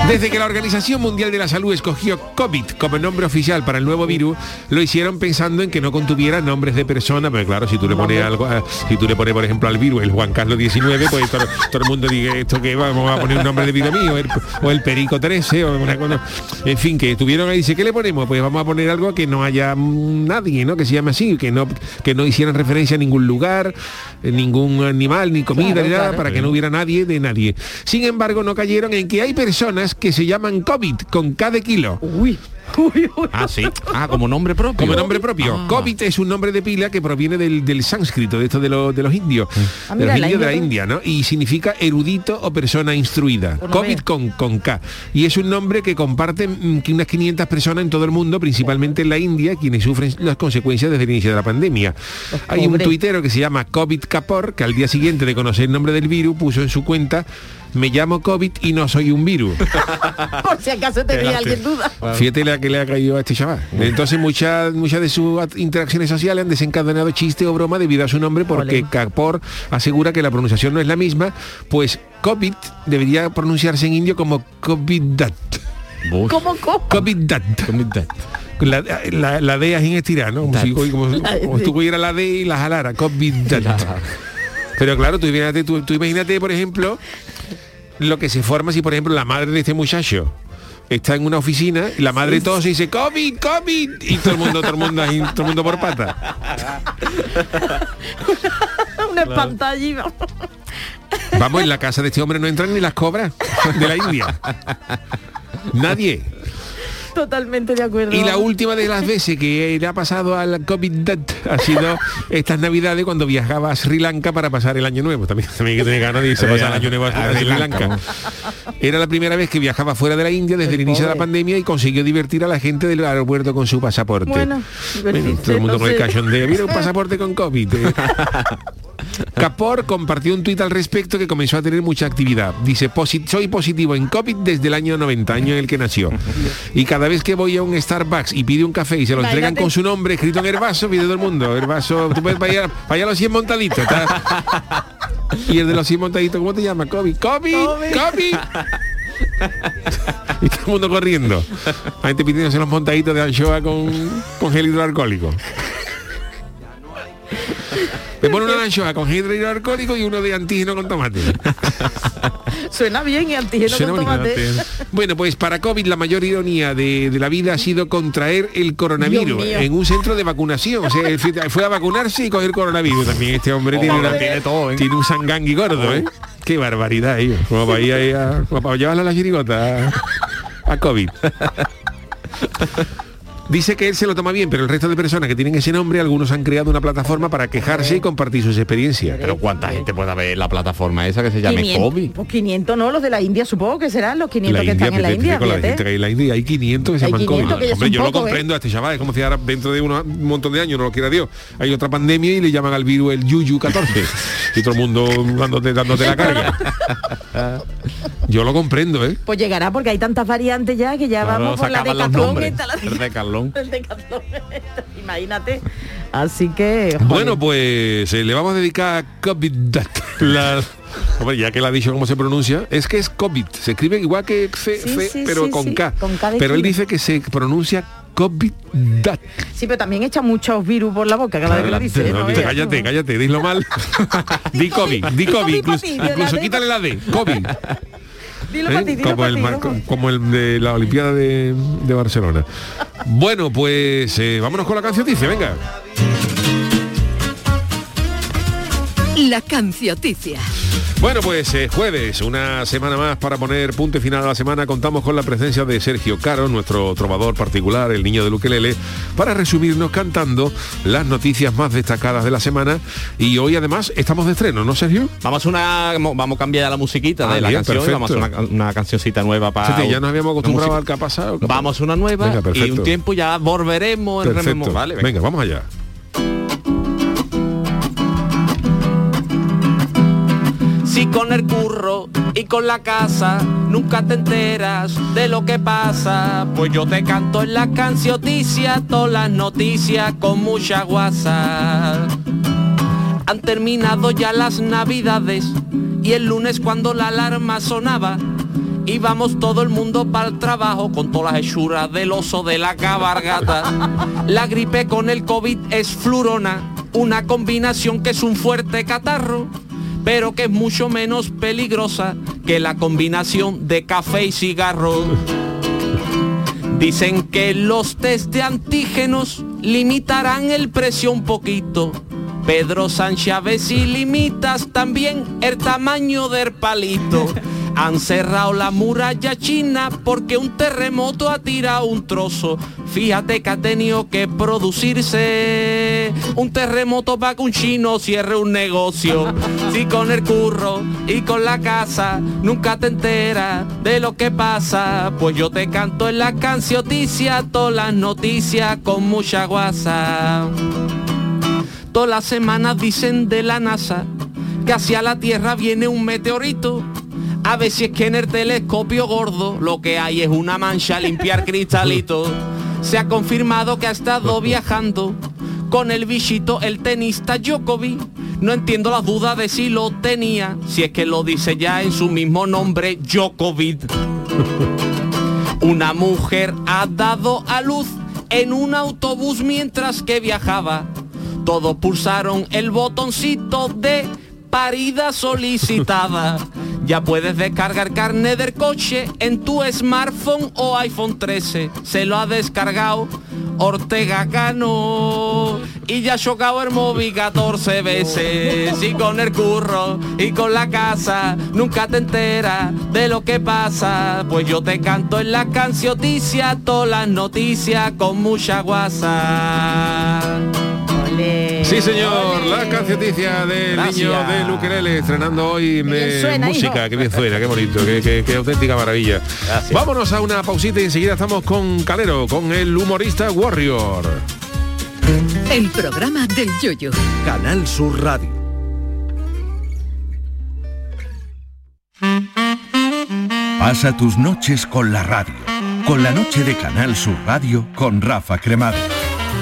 Speaker 1: Desde que la Organización Mundial de la Salud escogió COVID como nombre oficial para el nuevo virus, lo hicieron pensando en que no contuviera nombres de personas, pero claro, si tú le pones algo, a- si tú le pones por ejemplo al virus el Juan Carlos XIX, pues todo, todo el mundo diga esto que vamos a poner un nombre de vida mío, o el, o el Perico 13, o una cosa. En fin, que estuvieron ahí, dice, ¿qué le ponemos? Pues vamos a poner algo que no haya mm, nadie, ¿no? Que se llame así, que no, que no hicieran referencia a ningún lugar, eh, ningún animal, ni comida,
Speaker 6: Claro,
Speaker 1: ni nada,
Speaker 6: claro.
Speaker 1: para que no hubiera nadie de nadie. Sin embargo, no cayeron en que hay personas que se llaman COVID con cada kilo.
Speaker 6: Uy. Uy, uy.
Speaker 7: Ah, sí. Ah, como nombre propio.
Speaker 1: Como nombre propio.
Speaker 7: Ah.
Speaker 1: COVID es un nombre de pila que proviene del, del sánscrito, de esto de, los de los indios.
Speaker 6: Ah,
Speaker 1: de
Speaker 6: mira,
Speaker 1: los
Speaker 6: la
Speaker 1: indios de la
Speaker 6: India
Speaker 1: ¿no? Y significa erudito o persona instruida. COVID
Speaker 6: ve.
Speaker 1: con, con K. Y es un nombre que comparten mm, unas 500 personas en todo el mundo, principalmente en la India, quienes sufren las consecuencias desde el inicio de la pandemia. Hay un tuitero que se llama COVID Kapor, que al día siguiente de conocer el nombre del virus puso en su cuenta me llamo COVID y no soy un virus.
Speaker 6: Por si acaso tenía alguien duda.
Speaker 1: Fíjate la que le ha caído a este chaval. Entonces muchas muchas de sus interacciones sociales han desencadenado chiste o broma debido a su nombre porque
Speaker 6: Ole.
Speaker 1: Capor asegura que la pronunciación no es la misma, pues COVID debería pronunciarse en indio como COVID-dat.
Speaker 7: Uf.
Speaker 6: ¿Cómo, cómo?
Speaker 1: COVID-dat. La, la, la D así en estirar, ¿no? Como si, como, como si tú cogieras la D y la jalara, COVID-dat. Pero claro, tú imagínate, tú, tú imagínate, por ejemplo, lo que se forma si, por ejemplo, la madre de este muchacho está en una oficina, y la madre todos y dice COVID, COVID y todo el mundo, todo el mundo, todo el mundo por pata.
Speaker 6: Una pantalla.
Speaker 1: Vamos, en la casa de este hombre no entran ni las cobras de la India. Nadie.
Speaker 6: Totalmente de acuerdo.
Speaker 1: Y la última de las veces que le ha pasado al COVID ha sido estas navidades cuando viajaba a Sri Lanka para pasar el año nuevo. También, que tener ganas de irse a pasar el año nuevo a, a Sri Lanka. Era la primera vez que viajaba fuera de la India desde el, inicio de la pandemia y consiguió divertir a la gente del aeropuerto con su pasaporte.
Speaker 6: Bueno,
Speaker 1: Bueno, todo el mundo
Speaker 6: no
Speaker 1: con el
Speaker 6: sé.
Speaker 1: cachondeo. Mira un pasaporte con COVID. Capor compartió un tuit al respecto que comenzó a tener mucha actividad. Dice, "Posi- soy positivo en COVID desde el año 90, año en el que nació. Y cada vez que voy a un Starbucks y pide un café y se lo entregan con su nombre escrito en el vaso, pide todo el mundo. El vaso, tú puedes vaya, vaya a los 100 montaditos. Y el de los 100 montaditos, ¿cómo te llama? COVID. COVID. COVID. y todo el mundo corriendo. La gente pidiéndose los montaditos de anchoa con, con gel hidroalcohólico. Me pone una anchoa con hidroalcohólico y uno de antígeno con tomate.
Speaker 6: Suena bien y antígeno
Speaker 1: Suena
Speaker 6: con tomate.
Speaker 1: Bueno, pues para COVID la mayor ironía de, de la vida ha sido contraer el coronavirus en un centro de vacunación. O sea, fue a vacunarse y coger coronavirus. También este hombre tiene, una-
Speaker 7: Tiene todo, ¿eh?
Speaker 1: tiene un sangangui gordo, ¿eh? Qué barbaridad, ellos. Como para ir ahí a, como para llevarlo a la chirigota a, a COVID. Dice que él se lo toma bien, pero el resto de personas que tienen ese nombre, algunos han creado una plataforma para quejarse y compartir sus experiencias.
Speaker 7: Pero cuánta gente puede haber en la plataforma esa que se llame
Speaker 6: 500,
Speaker 7: COVID.
Speaker 6: Pues 500 no, los de la India supongo que serán los 500
Speaker 1: La
Speaker 6: que
Speaker 1: India,
Speaker 6: están en la India.
Speaker 1: con la gente que hay en la India, hay 500 que se
Speaker 6: Hay
Speaker 1: llaman
Speaker 6: 500
Speaker 1: COVID.
Speaker 6: que
Speaker 1: Hombre, yo lo
Speaker 6: pocos, ¿eh?
Speaker 1: comprendo a este chaval, es como si ahora dentro de unos- un montón de años, no lo quiera Dios, hay otra pandemia y le llaman al virus el Yuyu 14 y todo el mundo dándote, dándote la carga. Yo lo comprendo, ¿eh?
Speaker 6: Pues llegará porque hay tantas variantes ya que ya
Speaker 7: Claro,
Speaker 6: vamos por la esta, la-
Speaker 7: El Decathlon,
Speaker 6: esta, Imagínate. Así que... joder.
Speaker 1: Bueno, pues eh, le vamos a dedicar a COVID. La- Hombre, ya que le ha dicho cómo se pronuncia, es que es COVID. Se escribe igual que C,
Speaker 6: Sí,
Speaker 1: C,
Speaker 6: sí,
Speaker 1: pero
Speaker 6: sí,
Speaker 1: con
Speaker 6: sí,
Speaker 1: K.
Speaker 6: con K de
Speaker 1: pero él dice que se pronuncia COVID.
Speaker 6: Sí, pero también echa muchos virus por la boca cada vez que lo dice.
Speaker 1: Cállate, cállate, dilo mal. di COVID, di COVID, incluso, quítale la D, COVID.
Speaker 6: Dilo
Speaker 1: ¿eh?
Speaker 6: para ti, dilo
Speaker 1: como,
Speaker 6: para
Speaker 1: el,
Speaker 6: ti,
Speaker 1: mar-
Speaker 6: ¿no?
Speaker 1: como el de la Olimpiada de, de Barcelona. Bueno, pues eh, vámonos con la canción, dice, venga.
Speaker 4: La cancioticia.
Speaker 1: Bueno, pues eh, jueves, una semana más para poner punto y final a la semana. Contamos con la presencia de Sergio Caro, nuestro trovador particular, el niño de Luquelele, para resumirnos cantando las noticias más destacadas de la semana. Y hoy además estamos de estreno, ¿no, Sergio?
Speaker 7: Vamos a una vamos a cambiar la musiquita
Speaker 1: Ah,
Speaker 7: de la
Speaker 1: bien,
Speaker 7: canción vamos a una, una cancioncita nueva para
Speaker 1: Fíjate, ya nos habíamos acostumbrado al que ha pasado.
Speaker 7: Vamos a una nueva
Speaker 1: Venga,
Speaker 7: y un tiempo ya volveremos en Vale,
Speaker 1: venga, vamos allá.
Speaker 7: Si con el curro y con la casa nunca te enteras de lo que pasa, pues yo te canto en la cancioticia todas las noticias con mucha guasa. Han terminado ya las navidades y el lunes cuando la alarma sonaba íbamos todo el mundo para el trabajo con todas las hechuras del oso de la cabargata. La gripe con el COVID es flurona, una combinación que es un fuerte catarro, pero que es mucho menos peligrosa que la combinación de café y cigarro. Dicen que los test de antígenos limitarán el precio un poquito. Pedro Sánchez a si limitas también el tamaño del palito. Han cerrado la muralla china porque un terremoto ha tirado un trozo. Fíjate que ha tenido que producirse un terremoto para que un chino cierre un negocio. Si con el curro y con la casa nunca te enteras de lo que pasa, pues yo te canto en la cancioticia todas las noticias con mucha guasa. Todas las semanas dicen de la NASA que hacia la Tierra viene un meteorito. A ver si es que en el telescopio gordo lo que hay es una mancha a limpiar cristalito. Se ha confirmado que ha estado viajando con el bichito el tenista Djokovic. No entiendo las dudas de si lo tenía, si es que lo dice ya en su mismo nombre Djokovic. Una mujer ha dado a luz en un autobús mientras que viajaba. Todos pulsaron el botoncito de parida solicitada. Ya puedes descargar carne del coche en tu smartphone o iPhone 13. Se lo ha descargado Ortega Cano y ya ha chocado el móvil 14 veces. Y con el curro y con la casa nunca te enteras de lo que pasa. Pues yo te canto en la cancioticia todas las noticias con mucha guasa.
Speaker 1: Sí, señor, la cancioticia del
Speaker 7: Gracias.
Speaker 1: niño de Luquerele, estrenando hoy eh,
Speaker 6: suena,
Speaker 1: música,
Speaker 6: hijo.
Speaker 1: que bien suena, qué bonito, qué, qué- qué auténtica maravilla.
Speaker 7: Gracias.
Speaker 1: Vámonos a una pausita y enseguida estamos con Calero, con el humorista Warrior.
Speaker 4: El programa del yoyo.
Speaker 9: Canal Sur Radio. Pasa tus noches con la radio. Con la noche de Canal Sur Radio con Rafa Cremades.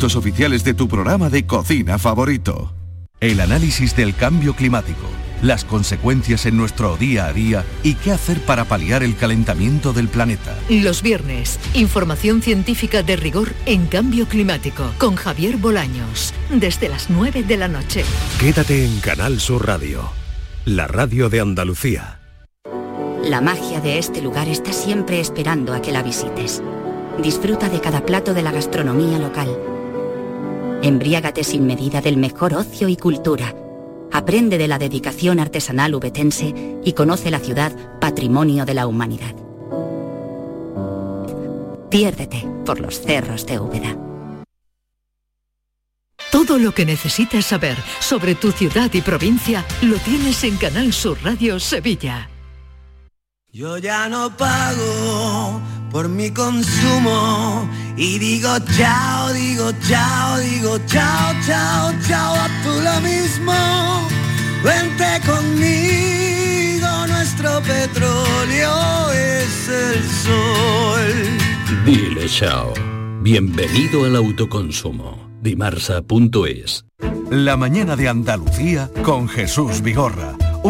Speaker 9: oficiales de tu programa de cocina favorito. El análisis del cambio climático, las consecuencias en nuestro día a día y qué hacer para paliar el calentamiento del planeta.
Speaker 4: Los viernes, información científica de rigor en cambio climático con Javier Bolaños, desde las 9 de la noche.
Speaker 10: Quédate en Canal Sur Radio, la radio de Andalucía.
Speaker 11: La magia de este lugar está siempre esperando a que la visites. Disfruta de cada plato de la gastronomía local. Embriágate sin medida del mejor ocio y cultura. Aprende de la dedicación artesanal ubetense y conoce la ciudad patrimonio de la humanidad. Piérdete por los cerros de Úbeda.
Speaker 4: Todo lo que necesitas saber sobre tu ciudad y provincia lo tienes en Canal Sur Radio Sevilla.
Speaker 8: Yo ya no pago por mi consumo y digo chao, digo chao, digo chao, chao, chao, a tú lo mismo. Vente conmigo, nuestro petróleo es el sol.
Speaker 12: Dile chao. Bienvenido al autoconsumo. Dimarsa.es
Speaker 9: La mañana de Andalucía con Jesús Vigorra.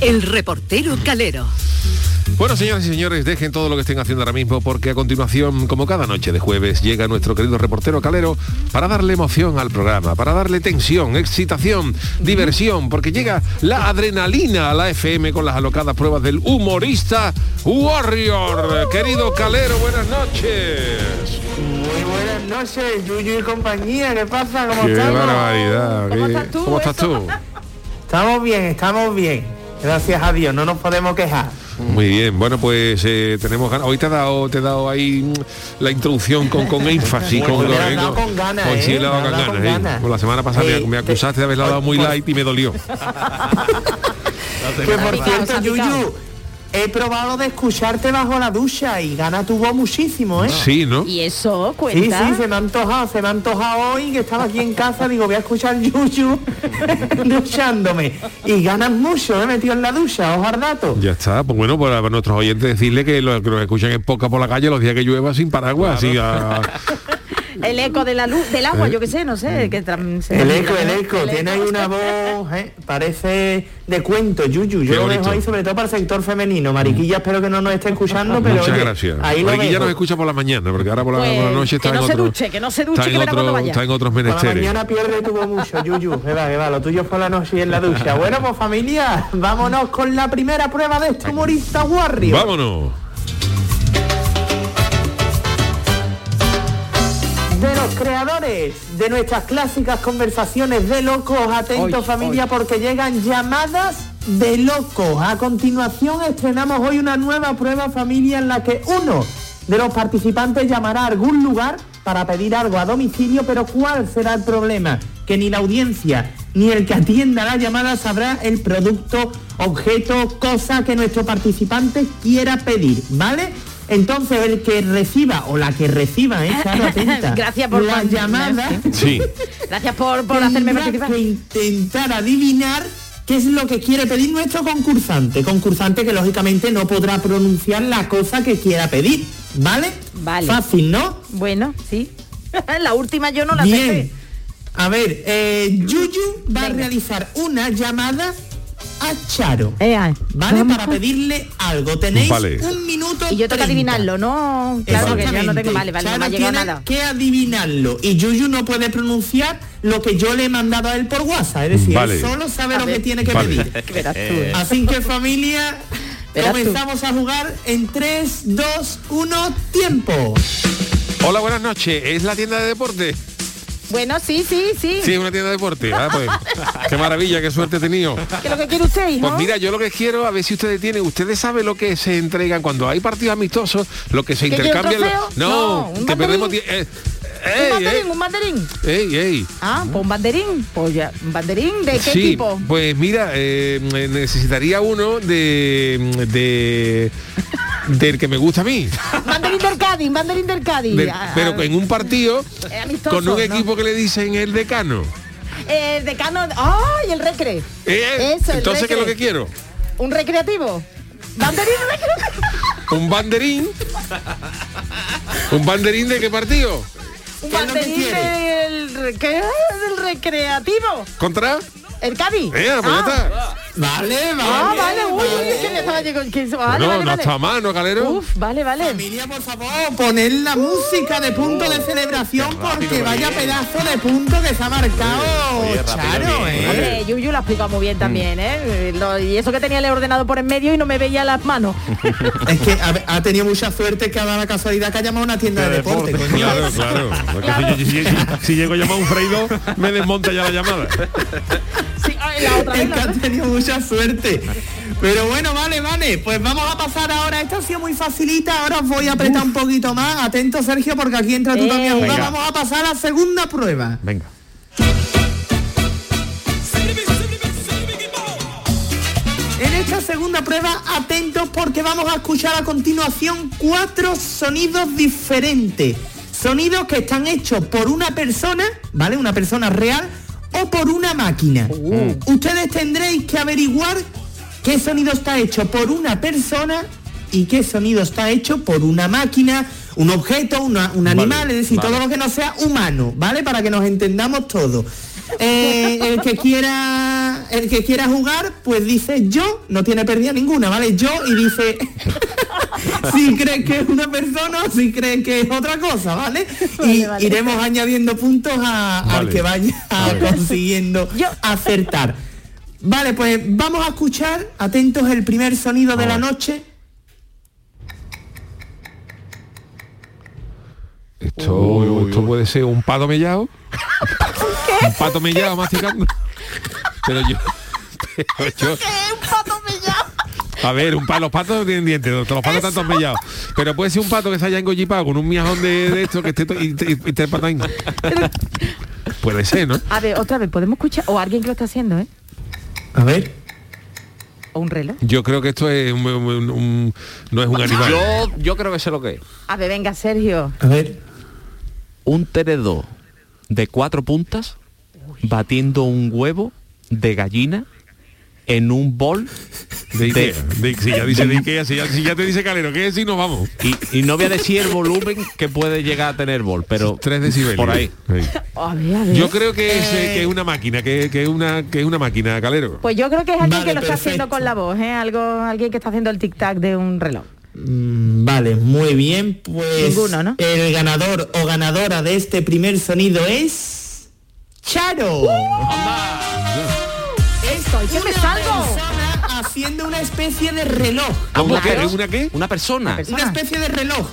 Speaker 4: El reportero Calero.
Speaker 1: Bueno, señoras y señores, dejen todo lo que estén haciendo ahora mismo porque a continuación, como cada noche de jueves, llega nuestro querido reportero Calero para darle emoción al programa, para darle tensión, excitación, diversión, porque llega la adrenalina a la FM con las alocadas pruebas del humorista Warrior. Querido Calero, buenas noches.
Speaker 13: Muy buenas noches, Yuyu y compañía. ¿Qué pasa? ¿Cómo
Speaker 1: Qué
Speaker 13: estamos?
Speaker 1: barbaridad.
Speaker 13: ¿Cómo
Speaker 1: qué-
Speaker 13: estás tú,
Speaker 1: ¿Cómo estás tú?
Speaker 13: Estamos bien, estamos bien. Gracias a Dios, no nos podemos quejar.
Speaker 1: Muy bien, bueno pues eh, tenemos ganas. Hoy te he dado, te he dado ahí mm, la introducción con, con énfasis, con,
Speaker 13: has
Speaker 1: con-
Speaker 13: dado con ganas,
Speaker 1: Hoy sí
Speaker 13: ¿eh?
Speaker 1: he dado
Speaker 13: has
Speaker 1: con ganas,
Speaker 13: con
Speaker 1: ¿eh?
Speaker 13: ganas.
Speaker 1: Pues la semana pasada me-
Speaker 13: Eh,
Speaker 1: me, acusaste de haberla dado muy
Speaker 13: por-
Speaker 1: light y me dolió.
Speaker 13: Que por cierto, Yuyu, he probado de escucharte bajo la ducha y gana tu voz muchísimo, ¿eh?
Speaker 1: Sí, ¿no?
Speaker 6: Y eso
Speaker 13: Sí,
Speaker 6: cuenta.
Speaker 13: sí, se me ha antojado, se me ha antojado hoy que estaba aquí en casa, digo, voy a escuchar Yuyu duchándome. Y ganas mucho, me he metido en la ducha, ojo al dato.
Speaker 1: Ya está, pues bueno, para nuestros oyentes decirle que los que nos escuchan en poca por la calle los días que llueva sin paraguas, así a-
Speaker 6: El eco de la luz, del agua,
Speaker 1: Eh.
Speaker 6: yo qué sé, no sé. Que tram- se-
Speaker 13: El eco, el eco, tiene ahí una voz, ¿eh? parece de cuento, Yuyu. Yo lo dejo ahí sobre todo para el sector femenino. Mariquilla espero que no nos esté escuchando, pero
Speaker 1: Muchas
Speaker 13: oye,
Speaker 1: gracias.
Speaker 13: ahí lo
Speaker 1: Mariquilla nos escucha por la mañana, porque ahora por la,
Speaker 6: Pues,
Speaker 1: por la noche está
Speaker 6: que no
Speaker 1: en
Speaker 6: se
Speaker 1: otro,
Speaker 6: duche, que no se duche,
Speaker 1: está en
Speaker 6: que verá cuando
Speaker 1: otro-
Speaker 6: vaya.
Speaker 1: está en otros
Speaker 13: Por la
Speaker 1: menesteres.
Speaker 13: mañana pierde tuvo mucho, Yuyu. Que va, que va, lo tuyo fue la noche y en la ducha. Bueno, pues familia, vámonos con la primera prueba de este humorista Warrior.
Speaker 1: Vámonos.
Speaker 13: Los creadores de nuestras clásicas conversaciones de locos. Atentos
Speaker 6: Hoy,
Speaker 13: familia porque llegan llamadas de locos. A continuación estrenamos hoy una nueva prueba familia en la que uno de los participantes llamará a algún lugar para pedir algo a domicilio, pero ¿cuál será el problema? Que ni la audiencia ni el que atienda la llamada sabrá el producto, objeto, cosa que nuestro participante quiera pedir, ¿vale? Entonces el que reciba o la que reciba, ¿eh? Claro, atenta,
Speaker 6: Gracias por
Speaker 13: la llamada.
Speaker 1: Sí.
Speaker 6: Gracias por, por hacerme participar.
Speaker 13: que intentar adivinar qué es lo que quiere pedir nuestro concursante. Concursante que lógicamente no podrá pronunciar la cosa que quiera pedir. ¿Vale?
Speaker 6: Vale.
Speaker 13: Fácil, ¿no?
Speaker 6: Bueno, sí. la última yo no la
Speaker 13: Bien. A ver, eh, Yuyu va a realizar una llamada a Charo. ¿Vale?
Speaker 6: vamos.
Speaker 13: Para pedirle algo. Tenéis
Speaker 1: Vale.
Speaker 13: un minuto.
Speaker 6: Y yo tengo que
Speaker 13: 30.
Speaker 6: adivinarlo, ¿no? Claro que yo no tengo. Vale, vale, no me ha llegado nada.
Speaker 13: que adivinarlo. Y Yuyu no puede pronunciar lo que yo le he mandado a él por WhatsApp. Es decir,
Speaker 1: Vale.
Speaker 13: él solo sabe
Speaker 6: A
Speaker 13: lo
Speaker 6: ver.
Speaker 13: que tiene que
Speaker 1: Vale.
Speaker 13: pedir.
Speaker 6: Verás tú, eh.
Speaker 13: Así que familia,
Speaker 6: Verás tú.
Speaker 13: comenzamos a jugar en 3, 2, 1, tiempo.
Speaker 1: Hola, buenas noches. ¿Es la tienda de deporte?
Speaker 6: Bueno, sí, sí, sí.
Speaker 1: Sí, es una tienda de deporte. Ah, pues, qué maravilla, qué suerte he tenido.
Speaker 6: ¿Qué es lo que quiere usted, hijo?
Speaker 1: Pues mira, yo lo que quiero, a ver si ustedes tienen, ustedes saben lo que se entregan cuando hay partidos amistosos, lo que se
Speaker 6: ¿Que quiere un
Speaker 1: intercambian. No,
Speaker 6: No,
Speaker 1: que perdemos tie- eh,
Speaker 6: un
Speaker 1: ey,
Speaker 6: banderín, un banderín.
Speaker 1: ey, ey.
Speaker 6: Ah, pues un banderín. Pues ya, ¿un banderín de qué
Speaker 1: Sí,
Speaker 6: tipo?
Speaker 1: pues mira, eh, necesitaría uno de, de del que me gusta a mí.
Speaker 6: Banderín del Cádiz, banderín del Cádiz.
Speaker 1: Del-
Speaker 6: Ah,
Speaker 1: pero en un partido
Speaker 6: eh, amistoso,
Speaker 1: con un
Speaker 6: ¿no?
Speaker 1: equipo que le dicen el decano.
Speaker 6: Eh, el decano. ¡Ay, el recre!
Speaker 1: Eh,
Speaker 6: Eso, el
Speaker 1: entonces, ¿qué es lo
Speaker 6: recre.
Speaker 1: que quiero?
Speaker 6: ¿Un recreativo? ¿Banderín recreativo?
Speaker 1: ¿Un banderín? ¿Un banderín de qué partido?
Speaker 6: ¿Un
Speaker 13: ¿Qué es lo que
Speaker 6: banderín del, ¿qué del recreativo?
Speaker 1: ¿Contra?
Speaker 6: ¿El Cádiz?
Speaker 1: Eh, pues ya
Speaker 6: ah.
Speaker 1: está.
Speaker 13: Vale, vale.
Speaker 6: Ah, vale, uy,
Speaker 13: vale.
Speaker 6: que me estaba llegando. que- Vale, vale,
Speaker 1: no
Speaker 6: vale.
Speaker 1: está mal, ¿no, Calero?
Speaker 6: Uf, vale, vale.
Speaker 13: Familia, por favor, poner la música de punto de celebración porque vaya pedazo de punto que se ha marcado Charo, ¿eh?
Speaker 6: Hombre, Yuyu lo ha explicado muy bien también, ¿eh? Lo- y eso que tenía el ordenado por en medio y no me veía las manos.
Speaker 13: Es que ha, ha tenido mucha suerte que ha dado la casualidad que ha llamado a una tienda de deporte. coño.
Speaker 1: Claro, claro. Si, si- si- si llego a llamar a un freido, me desmonta ya la llamada.
Speaker 6: Sí, ay, la otra vez,
Speaker 13: Es que ha
Speaker 6: otra-
Speaker 13: tenido mucha suerte. Pero bueno, vale, vale. Pues vamos a pasar ahora. Esta ha sido muy facilita. Ahora os voy a apretar un poquito más. Atento, Sergio, porque aquí entra tú
Speaker 6: Eh.
Speaker 13: también a jugar.
Speaker 1: Venga.
Speaker 13: Vamos a pasar a la segunda prueba.
Speaker 1: Venga.
Speaker 13: En esta segunda prueba, atentos porque vamos a escuchar a continuación cuatro sonidos diferentes. Sonidos que están hechos por una persona, ¿vale? Una persona real o por una máquina. Ustedes tendréis que averiguar qué sonido está hecho por una persona y qué sonido está hecho por una máquina, un objeto, una- un animal, es decir,
Speaker 1: vale.
Speaker 13: todo lo que no sea humano, ¿vale? Para que nos entendamos todos. Eh, el que quiera el que quiera jugar pues dice yo no tiene pérdida ninguna vale yo y dice si crees que es una persona o si crees que es otra cosa vale, y
Speaker 6: Vale, vale.
Speaker 13: iremos añadiendo puntos a- al que vaya consiguiendo
Speaker 6: Yo-
Speaker 13: acertar. Vale pues vamos a escuchar atentos el primer sonido de la noche.
Speaker 1: Esto, esto puede ser un pato mellado. Un pato mellado masticando. Pero yo. pero yo-
Speaker 6: ¿Qué es un pato mellado?
Speaker 1: a ver, un pato, los patos no tienen dientes, los patos están todos mellados. Pero puede ser un pato que se haya engollipado con un miajón de, de esto que esté y, y, y esté patán. Puede ser, ¿no?
Speaker 6: A ver, otra vez, ¿podemos escuchar? O alguien que lo está haciendo, ¿eh?
Speaker 13: a ver
Speaker 6: O un reloj.
Speaker 1: Yo creo que esto es un, un- un- no es un animal.
Speaker 7: Yo, yo creo que sé lo que es.
Speaker 6: A ver, venga, Sergio.
Speaker 13: a ver
Speaker 7: Un tenedor de cuatro puntas batiendo un huevo de gallina en un bol
Speaker 1: De Ikea. De- si ya dice de Ikea, si ya, si ya te dice Calero, ¿qué es? Si nos vamos.
Speaker 7: y, y no voy a decir el volumen que puede llegar a tener bol, pero
Speaker 1: Tres decibelios.
Speaker 7: por ahí.
Speaker 1: Sí.
Speaker 6: A ver, a ver.
Speaker 1: Yo creo que es, eh, que es una máquina, que, que es una que es una máquina, Calero.
Speaker 6: Pues yo creo que es alguien
Speaker 13: Vale,
Speaker 6: que lo está haciendo con la voz, ¿eh? Algo, alguien que está haciendo el tic-tac de un reloj.
Speaker 13: Mm, Vale, muy bien, pues
Speaker 6: Ninguno, ¿no?
Speaker 13: el ganador o ganadora de este primer sonido es Charo.
Speaker 6: Esto, ¿y qué me
Speaker 13: Una
Speaker 6: salgo?
Speaker 13: persona haciendo una especie de reloj.
Speaker 1: ¿Cómo
Speaker 7: una
Speaker 1: que?
Speaker 7: per-
Speaker 1: ¿Es una qué?
Speaker 7: Una persona.
Speaker 6: persona.
Speaker 13: Una especie de reloj.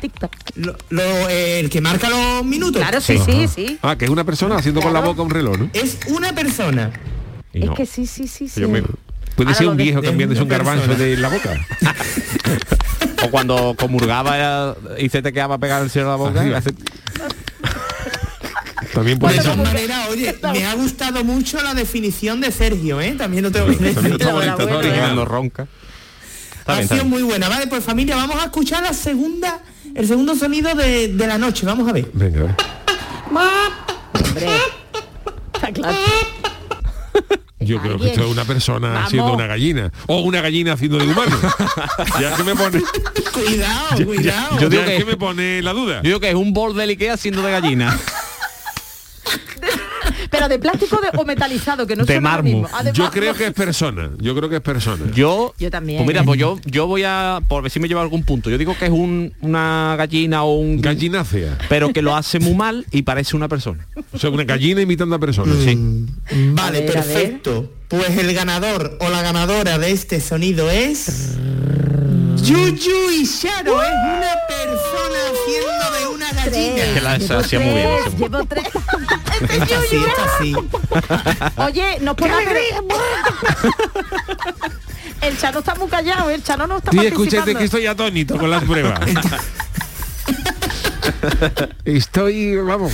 Speaker 6: Tic-tac.
Speaker 13: Lo- lo- eh, el que marca los minutos.
Speaker 6: Claro, sí, sí, sí.
Speaker 1: Ah, que es una persona haciendo con la boca un reloj, ¿no?
Speaker 13: Es una persona.
Speaker 1: Y
Speaker 6: Es
Speaker 1: no.
Speaker 6: que sí, sí, sí, sí.
Speaker 1: Yo me- Puede ser un
Speaker 6: de-
Speaker 1: viejo
Speaker 13: de
Speaker 1: cambiándose un
Speaker 13: una
Speaker 1: garbanzo
Speaker 13: persona.
Speaker 1: de la boca.
Speaker 7: O cuando comulgaba y se te quedaba pegar el cielo de la boca. y hace-
Speaker 1: También
Speaker 13: De
Speaker 1: puede ser.
Speaker 13: todas maneras, oye, me ha gustado mucho la definición de Sergio, ¿eh? También lo tengo que decir.
Speaker 1: También está bonito, está
Speaker 7: ronca. Está
Speaker 13: ha
Speaker 7: bien,
Speaker 13: sido
Speaker 7: bien.
Speaker 13: muy buena, ¿vale? Pues familia, vamos a escuchar la segunda, el segundo sonido de, de la noche. Vamos a ver.
Speaker 1: Venga, a ver.
Speaker 6: Hombre. Está claro.
Speaker 1: Yo creo que esto es una persona
Speaker 6: Vamos.
Speaker 1: haciendo una gallina. O una gallina haciendo de humano. ya que me pone.
Speaker 13: Cuidado,
Speaker 1: ya-
Speaker 13: cuidado.
Speaker 1: Yo
Speaker 7: Yo
Speaker 1: digo que,
Speaker 7: que-
Speaker 1: me pone la duda.
Speaker 7: Yo digo que es un bol de Ikea siendo de gallina.
Speaker 6: De plástico de- o metalizado, que no
Speaker 7: De mármol.
Speaker 6: Ah,
Speaker 1: Yo creo que es persona. Yo creo que es persona.
Speaker 7: Yo,
Speaker 6: Yo también.
Speaker 7: Pues mira, pues yo, yo voy a, por ver si me lleva algún punto. Yo digo que es un, una gallina o un...
Speaker 1: Gallinácea.
Speaker 7: Pero que lo hace muy mal y parece una persona.
Speaker 1: O sea, una gallina imitando a personas.
Speaker 7: Sí.
Speaker 13: Vale,
Speaker 6: A ver, a
Speaker 13: perfecto. Pues el ganador o la ganadora de este sonido es... Yuyu Isharo es una persona haciendo gallina.
Speaker 7: Que la
Speaker 6: Llevo
Speaker 7: hacía muy bien.
Speaker 6: tres,
Speaker 7: hacía muy bien.
Speaker 6: Llevo tres.
Speaker 13: Esta sí, esta sí.
Speaker 6: Oye, nos pone El Chano está muy callado, el Chano no está
Speaker 1: Sí,
Speaker 6: participando.
Speaker 1: escúchate que estoy atónito con las pruebas. estoy, vamos.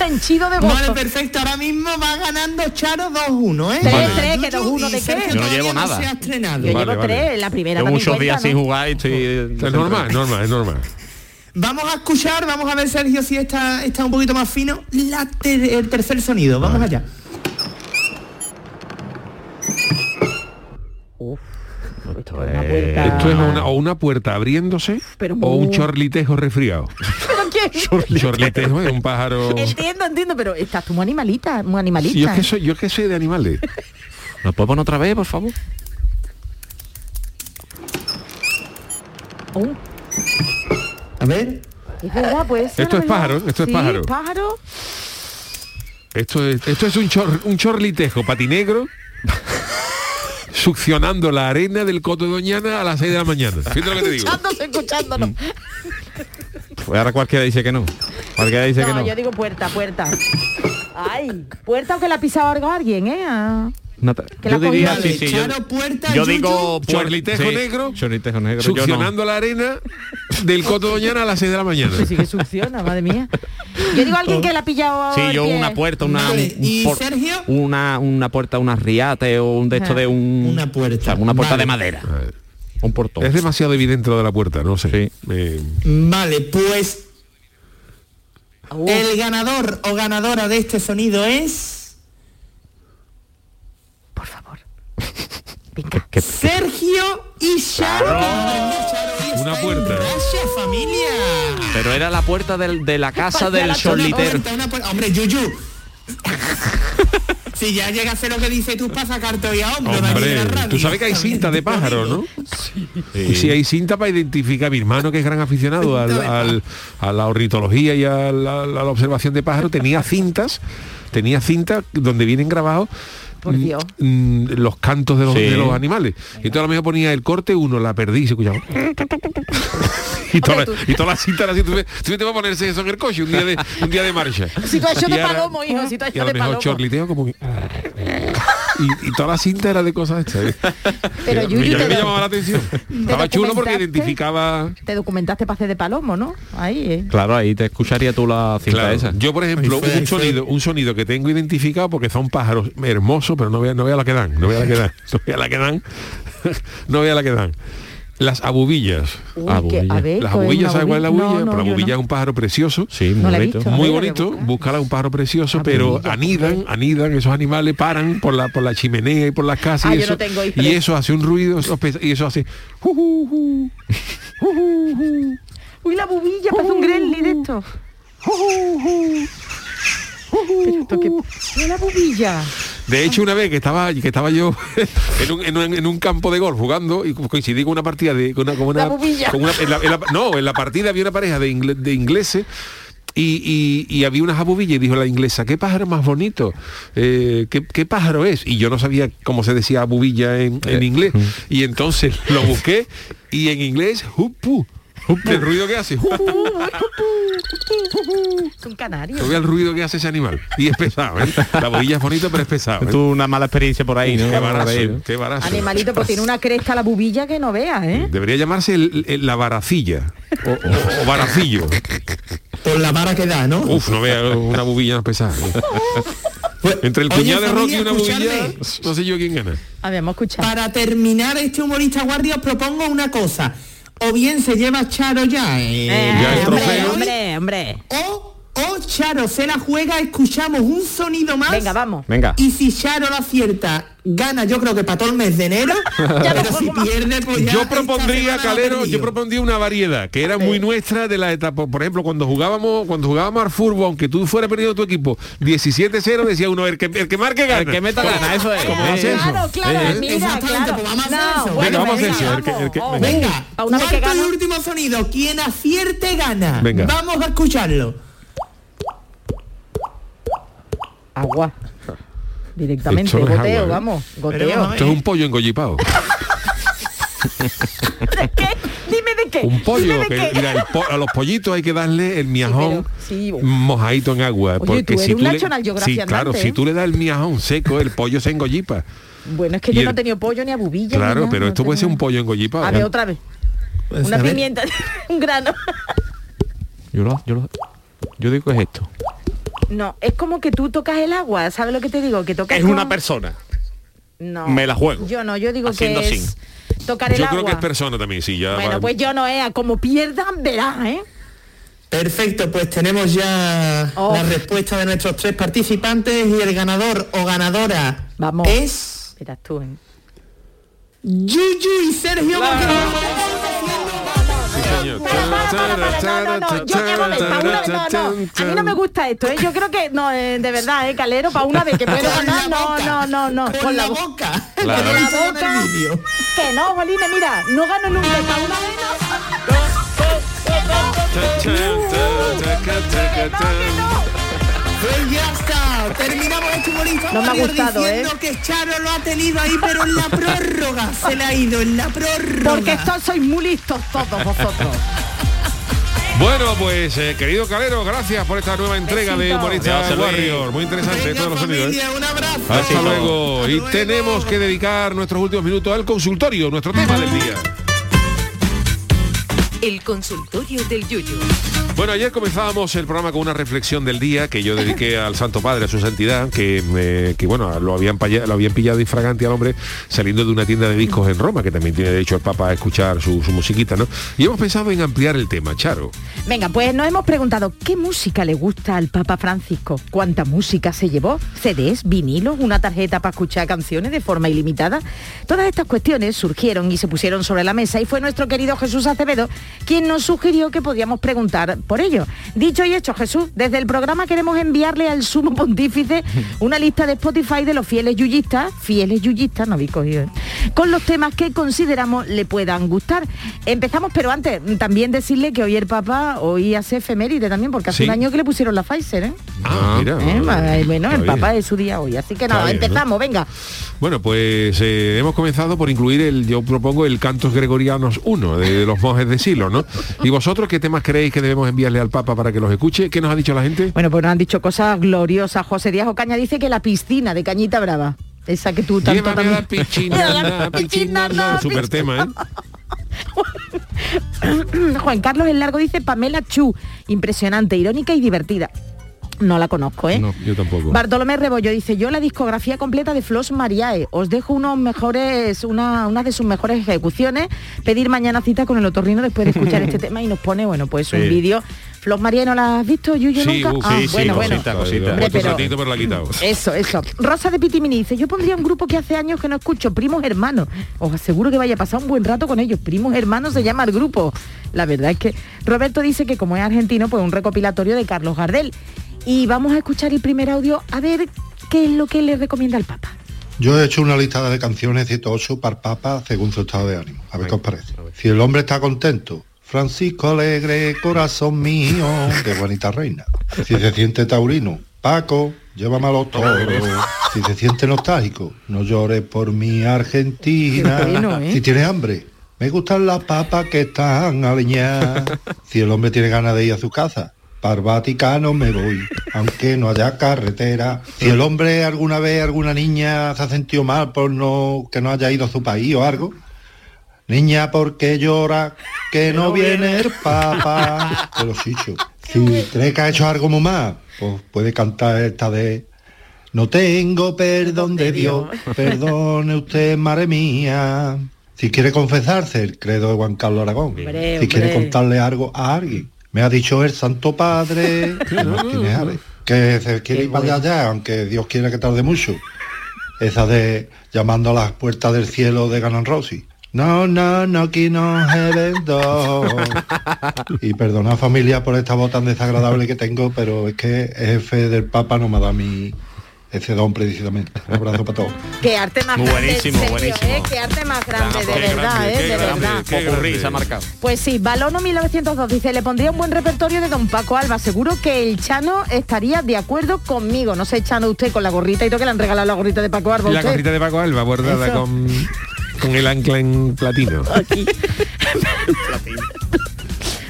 Speaker 6: Henchido de gozo.
Speaker 13: Vale, perfecto. Ahora mismo va ganando Charo 2-1, ¿eh?
Speaker 6: Tres,
Speaker 1: Vale.
Speaker 6: tres, que
Speaker 13: Yuyu
Speaker 6: dos, uno,
Speaker 13: y
Speaker 6: ¿de qué?
Speaker 7: Yo no llevo nada.
Speaker 13: se ha estrenado.
Speaker 6: Yo
Speaker 1: Vale,
Speaker 6: llevo
Speaker 1: vale.
Speaker 6: tres, la primera también
Speaker 7: muchos días
Speaker 6: cuenta,
Speaker 7: sin
Speaker 6: ¿no?
Speaker 7: jugar y estoy...
Speaker 1: Es normal, es normal, es normal.
Speaker 13: Vamos a escuchar, vamos a ver Sergio si está, está un poquito más fino, la ter- el tercer sonido. Vamos allá.
Speaker 6: Esto es una puerta.
Speaker 1: Esto es una, o una puerta abriéndose
Speaker 6: Pero
Speaker 1: o un chorlitejo resfriado.
Speaker 6: ¿Pero qué?
Speaker 1: chorlitejo es un pájaro.
Speaker 6: Entiendo, entiendo, pero estás tú muy animalita, muy animalista.
Speaker 1: Yo es que soy, yo es que soy de animales.
Speaker 7: ¿Nos poner otra vez, por favor?
Speaker 6: Oh,
Speaker 13: A ver.
Speaker 6: es verdad, pues.
Speaker 1: Esto es pájaro, esto es pájaro.
Speaker 6: pájaro.
Speaker 1: Esto es, esto es un, chor, un chorlitejo patinegro succionando la arena del Coto de Doñana a las 6 de la mañana. Fíjate lo que te digo.
Speaker 6: Escuchándose, escuchándonos.
Speaker 7: Pues ahora cualquiera dice que no. Cualquiera dice que
Speaker 6: No, yo digo puerta, puerta. Ay, puerta o que la ha pisado algo alguien, ¿eh?
Speaker 7: Yo diría, sí, sí, yo,
Speaker 13: puerta,
Speaker 7: yo digo
Speaker 1: Chorlitejo
Speaker 7: sí,
Speaker 1: negro,
Speaker 7: Chorlitejo negro. yo no.
Speaker 1: Succionando la arena del Coto Doñana a las 6 de la mañana.
Speaker 6: Pues sí que succiona, madre mía. Yo digo a alguien que la ha pillado
Speaker 7: Sí, yo
Speaker 6: pie.
Speaker 7: una puerta, una
Speaker 13: Vale,
Speaker 7: un
Speaker 13: ¿y
Speaker 7: por-
Speaker 13: Sergio?
Speaker 7: una una puerta, una riate o un de esto de un
Speaker 13: Una puerta.
Speaker 7: o sea, una puerta
Speaker 13: Vale.
Speaker 7: de madera. Un portón.
Speaker 1: Es demasiado evidente lo de la puerta, no sé.
Speaker 7: Sí.
Speaker 1: Eh,
Speaker 13: Vale, pues el ganador o ganadora de este sonido es
Speaker 6: Por favor.
Speaker 7: Que-
Speaker 13: Sergio y Charo.
Speaker 1: Una puerta.
Speaker 13: Gracias, familia.
Speaker 7: pero era la puerta del- de la casa del
Speaker 13: puerta. Hombre, Yuyu. si ya llega a ser lo que dice tú para sacarte hoy a hombro.
Speaker 1: Hombre,
Speaker 13: radio.
Speaker 1: tú sabes que hay cinta de pájaro, ¿no? Y si hay cinta para identificar a mi hermano, que es gran aficionado al-
Speaker 13: Cinta de
Speaker 1: al- a la ornitología y a la, a la observación de pájaros, tenía cintas, tenía cintas donde vienen grabados
Speaker 6: Por Dios.
Speaker 1: los cantos de los,
Speaker 7: Sí.
Speaker 1: de los animales. Y entonces a lo mejor ponía el corte uno, la perdí y se escuchaba. y, toda,
Speaker 6: Hombre,
Speaker 1: la- y toda la cinta era así, tú, te vas a ponerse eso en el coche un día de, un día de marcha.
Speaker 6: Situación de palomo, hijo,
Speaker 1: y a
Speaker 6: situación
Speaker 1: lo
Speaker 6: de
Speaker 1: mejor
Speaker 6: palomo.
Speaker 1: chorliteo como que... y, y toda la cinta era de cosas hechas.
Speaker 6: Pero
Speaker 1: Me-
Speaker 6: Yuyu,
Speaker 1: me
Speaker 6: te,
Speaker 1: llamaba la atención. Estaba chulo porque identificaba...
Speaker 6: te documentaste para hacer de palomo, ¿no? Ahí, ¿eh?
Speaker 7: Claro, ahí te escucharía tú la cinta
Speaker 1: Claro,
Speaker 7: esa.
Speaker 1: yo por ejemplo
Speaker 13: fue,
Speaker 1: un sonido un sonido que tengo identificado porque son pájaros hermosos pero no vea no vea la que dan no vea la que dan no vea la que dan no vea la que dan las abubillas
Speaker 6: Uy,
Speaker 7: Abubilla.
Speaker 6: que- a ver,
Speaker 1: las
Speaker 6: ¿cuál es
Speaker 1: abubillas ¿sabes cuál es la
Speaker 6: abubilla? No,
Speaker 1: Pero la
Speaker 6: no, yo
Speaker 1: abubilla
Speaker 6: no.
Speaker 1: es un pájaro precioso
Speaker 7: Sí, muy
Speaker 6: la
Speaker 7: bonito.
Speaker 6: visto.
Speaker 1: muy bonito,
Speaker 6: buscar.
Speaker 1: búscala un pájaro precioso, pero
Speaker 6: Abubilla,
Speaker 1: anidan, anidan, esos animales paran por la por la chimenea y por las casas
Speaker 6: Ah,
Speaker 1: y eso, y eso hace un ruido eso pesa- y eso hace ju, ju, ju, ju, ju, ju.
Speaker 6: Uy, la bubilla, parece un gremlin de esto. Pero esto que... Mira la bubilla.
Speaker 1: De hecho, una vez que estaba, que estaba yo en un, en un- en un campo de golf jugando y coincidí con una partida de con una, con una-
Speaker 6: La bubilla.
Speaker 1: con una- en la- en la- no, en la partida había una pareja de, ingle- de ingleses y, y- y había unas abubillas y dijo la inglesa, ¿qué pájaro más bonito? Eh, ¿qué, qué pájaro es? Y yo no sabía cómo se decía abubilla en, en inglés. Y entonces lo busqué y en inglés, hupu. El ruido que hace.
Speaker 6: Es un canario.
Speaker 1: Tú ve el ruido que hace ese animal. Y es pesado, ¿eh? La abubilla es bonito, pero es pesado. ¿eh?
Speaker 7: Tú una mala experiencia por ahí, ¿no?
Speaker 1: Qué barazo,
Speaker 7: ¿no?
Speaker 1: qué barazo.
Speaker 6: Animalito, pues tiene una cresta la bubilla que no veas, ¿eh?
Speaker 1: Debería llamarse el- el- la varacilla o, o- o varacillo.
Speaker 13: Por la vara que da, ¿no?
Speaker 1: Uf, no vea una bubilla más pesada. ¿eh? Entre el
Speaker 13: Oye,
Speaker 1: cuñado de Rocky y una bubilla, no sé yo quién gana.
Speaker 6: Habíamos escuchado.
Speaker 13: Para terminar este humorista guardia os propongo una cosa. O bien se lleva Charo ya, eh,
Speaker 1: Ya el
Speaker 6: hombre,
Speaker 1: trofeo.
Speaker 6: hombre, hombre.
Speaker 13: o, o Charo se la juega, escuchamos un sonido más.
Speaker 6: Venga, vamos.
Speaker 7: Venga.
Speaker 13: Y si Charo lo acierta, gana yo creo que para todo el mes de enero. pero si pierde, pues ya
Speaker 1: Yo propondría, Calero, yo
Speaker 13: perdido.
Speaker 1: propondría una variedad que era muy nuestra de la etapa. Por ejemplo, cuando jugábamos, cuando jugábamos al fútbol, aunque tú fueras perdiendo tu equipo 17-0, decía uno, el que, el que marque gana.
Speaker 7: El que meta gana, eso es.
Speaker 1: ¿Cómo hace eso?
Speaker 6: Claro, claro,
Speaker 1: Eh,
Speaker 6: mira,
Speaker 13: Exactamente,
Speaker 6: claro.
Speaker 13: pues vamos a hacer eso.
Speaker 6: bueno,
Speaker 1: Venga, vamos a hacer eso, venga.
Speaker 13: Cuarto y último sonido. Quien acierte gana.
Speaker 1: Venga.
Speaker 13: Vamos a escucharlo.
Speaker 6: Agua. Directamente,
Speaker 1: Esto no es
Speaker 6: goteo,
Speaker 1: agua, ¿eh?
Speaker 6: vamos, goteo.
Speaker 1: Esto es un pollo engollipado.
Speaker 6: ¿Qué? Dime de qué.
Speaker 1: Un pollo.
Speaker 6: Dime de
Speaker 1: que,
Speaker 6: qué.
Speaker 1: mira, po- a los pollitos hay que darle el miajón
Speaker 6: sí,
Speaker 1: mojadito en agua.
Speaker 6: Oye,
Speaker 1: porque
Speaker 6: tú eres
Speaker 1: si
Speaker 6: un
Speaker 1: tú le, sí, claro, si
Speaker 6: ¿eh?
Speaker 1: tú le das el miajón seco, el pollo se engollipa.
Speaker 6: Bueno, es que
Speaker 1: Y
Speaker 6: yo
Speaker 1: el-
Speaker 6: no he tenido pollo ni a bubilla. ni
Speaker 1: Claro,
Speaker 6: nada,
Speaker 1: pero
Speaker 6: no
Speaker 1: esto puede ser
Speaker 6: tengo
Speaker 1: un pollo engollipado.
Speaker 6: A ver, otra vez.
Speaker 13: Pues,
Speaker 6: Una pimienta, un grano.
Speaker 7: Yo, lo- yo, lo- yo digo que es esto.
Speaker 6: No, es como que tú tocas el agua, ¿sabes lo que te digo? Que tocas
Speaker 7: Es
Speaker 6: con-
Speaker 7: una persona.
Speaker 6: No.
Speaker 7: me la juego.
Speaker 6: Yo no, yo digo
Speaker 7: Haciendo
Speaker 6: que es tocar el
Speaker 1: Yo
Speaker 6: agua.
Speaker 1: creo que es persona también, sí, ya.
Speaker 6: Bueno,
Speaker 1: va-
Speaker 6: pues yo no, eh, como pierdan, verás, ¿eh?
Speaker 13: Perfecto, pues tenemos ya
Speaker 6: Oh.
Speaker 13: la respuesta de nuestros tres participantes y el ganador o ganadora
Speaker 6: Vamos.
Speaker 13: es
Speaker 6: Verás tú, ¿eh?
Speaker 13: Yuyu y Sergio.
Speaker 6: A mí no me gusta esto, ¿eh? Yo creo que, no, eh, de verdad, ¿eh, Calero? Para una vez que puedo ganar, no, no, no, no.
Speaker 13: Con la
Speaker 6: bo-
Speaker 13: boca.
Speaker 7: Claro.
Speaker 13: Con
Speaker 6: la boca. Que no, Jolines, mira, no gano nunca, para una vez
Speaker 13: Pues ya está, terminamos este humorista
Speaker 6: No me ha gustado, ¿eh?
Speaker 13: diciendo que Charo lo ha tenido ahí, pero en la prórroga se le ha ido, en la prórroga.
Speaker 6: Porque estos sois muy listos todos vosotros.
Speaker 1: Bueno, pues eh, querido Calero, gracias por esta nueva entrega de. Humorista
Speaker 7: Luis.
Speaker 1: Warrior. Muy interesante
Speaker 13: Venga,
Speaker 1: todos los sonidos. ¿eh?
Speaker 13: un abrazo.
Speaker 1: Hasta luego.
Speaker 13: Hasta
Speaker 1: Y
Speaker 13: luego.
Speaker 1: tenemos que dedicar nuestros últimos minutos al consultorio, nuestro tema del día.
Speaker 4: El consultorio del Yuyu.
Speaker 1: Bueno, ayer comenzábamos el programa con una reflexión del día que yo dediqué al Santo Padre, a su santidad, que, que bueno, lo habían, lo habían pillado infragante al hombre saliendo de una tienda de discos en Roma, que también tiene derecho el Papa a escuchar su, su musiquita, ¿no? Y hemos pensado en ampliar el tema, Charo.
Speaker 6: Venga, pues nos hemos preguntado qué música le gusta al Papa Francisco, cuánta música se llevó, CDs, vinilos, una tarjeta para escuchar canciones de forma ilimitada. Todas estas cuestiones surgieron y se pusieron sobre la mesa y fue nuestro querido Jesús Acevedo quien nos sugirió que podíamos preguntar por ello. Dicho y hecho, Jesús, desde el programa queremos enviarle al sumo pontífice una lista de Spotify de los fieles yuyistas, fieles yuyistas, no habéis cogido, ¿eh? con los temas que consideramos le puedan gustar. Empezamos, pero antes, también decirle que hoy el Papa, hoy hace efeméride también, porque hace
Speaker 1: Sí.
Speaker 6: un año que le pusieron la Pfizer, ¿eh?
Speaker 1: Ah, mira.
Speaker 6: ¿Eh?
Speaker 1: vale.
Speaker 6: Bueno, el Papa es su día hoy, así que nada,
Speaker 1: bien, ¿no?
Speaker 6: empezamos, venga.
Speaker 1: Bueno, pues eh, hemos comenzado por incluir el, yo propongo el Cantos Gregorianos 1 de, de los monjes de Silo, ¿no? ¿Y vosotros qué temas creéis que debemos enviarle al Papa para que los escuche? ¿Qué nos ha dicho la gente?
Speaker 6: Bueno, pues nos han dicho cosas gloriosas. José Díaz Ocaña dice que la piscina de Cañita Brava. Esa que tú tanto
Speaker 1: a la
Speaker 6: también-
Speaker 1: piscina, piscina,
Speaker 6: la
Speaker 1: Super tema, ¿eh?
Speaker 6: Juan Carlos El Largo dice Pamela Chu. Impresionante, irónica y divertida. No la conozco, ¿eh?
Speaker 1: No, yo tampoco.
Speaker 6: Bartolomé Rebollo dice, yo la discografía completa de Flos Mariae. Os dejo unos mejores, una, una de sus mejores ejecuciones. Pedir mañana cita con el otorrino después de escuchar este tema y nos pone, bueno, pues un vídeo. Flos Mariae, ¿no la has visto, Yuyo,
Speaker 1: Sí,
Speaker 6: nunca? Ah,
Speaker 1: sí, sí,
Speaker 6: bueno, bueno.
Speaker 1: cosita,
Speaker 7: cosita.
Speaker 1: cosita.
Speaker 6: Hombre,
Speaker 1: Puesto
Speaker 6: pero-
Speaker 1: ratito, pero la ha quitado.
Speaker 6: Eso, eso. Rosa de Pitimini dice, yo pondría un grupo que hace años que no escucho, primos hermanos. Os aseguro que vaya a pasar un buen rato con ellos. Primos hermanos se llama el grupo. La verdad es que Roberto dice que como es argentino, pues un recopilatorio de Carlos Gardel. Y vamos a escuchar el primer audio a ver qué es lo que le recomienda el Papa.
Speaker 14: Yo he hecho una lista de canciones 108 para el Papa según su estado de ánimo. A ver qué os parece. Si el hombre está contento, Francisco alegre, corazón mío, de Juanita Reina. Si se siente taurino, Paco, llévame a los toros. Si se siente nostálgico, no llores por mi Argentina.
Speaker 6: ¿eh?
Speaker 14: Si tiene hambre, me gustan las papas que están aliñadas. Si el hombre tiene ganas de ir a su casa, para Vaticano me voy, aunque no haya carretera. Si el hombre alguna vez, alguna niña se ha sentido mal por no que no haya ido a su país o algo, niña, ¿por qué llora? Que no viene el Papa. Pero chicho, si cree que ha hecho algo muy más, pues puede cantar esta de No tengo perdón de Dios, perdone usted, madre mía. Si quiere confesarse el credo de Juan Carlos Aragón,
Speaker 6: Hombre,
Speaker 14: si quiere contarle algo a alguien, me ha dicho el Santo Padre Martínez Ares, que se quiere ir para allá, aunque Dios quiera que tarde mucho. Esa de llamando a las puertas del cielo de Ganan Rossi. No, no, no, que no heaven door. Y perdona familia por esta voz tan desagradable que tengo, pero es que el jefe del Papa no me da mi ese don precisamente. Un abrazo para todos.
Speaker 6: Qué arte más
Speaker 7: Muy
Speaker 6: grande,
Speaker 7: buenísimo,
Speaker 6: serio,
Speaker 7: buenísimo.
Speaker 6: ¿eh? Qué arte más grande, de
Speaker 7: Qué
Speaker 6: verdad,
Speaker 7: grande,
Speaker 6: ¿eh?
Speaker 7: qué
Speaker 6: De
Speaker 7: grande,
Speaker 6: verdad.
Speaker 7: qué Popurrí, se ha marcado.
Speaker 6: Pues sí, Balono 1902 dice, le pondría un buen repertorio de Don Paco Alba. Seguro que el Chano estaría de acuerdo conmigo. No sé, Chano, usted con la gorrita y todo que le han regalado la gorrita de Paco Alba.
Speaker 1: La
Speaker 6: usted.
Speaker 1: gorrita de Paco Alba bordada
Speaker 6: Eso.
Speaker 1: con, con el ancla en platino.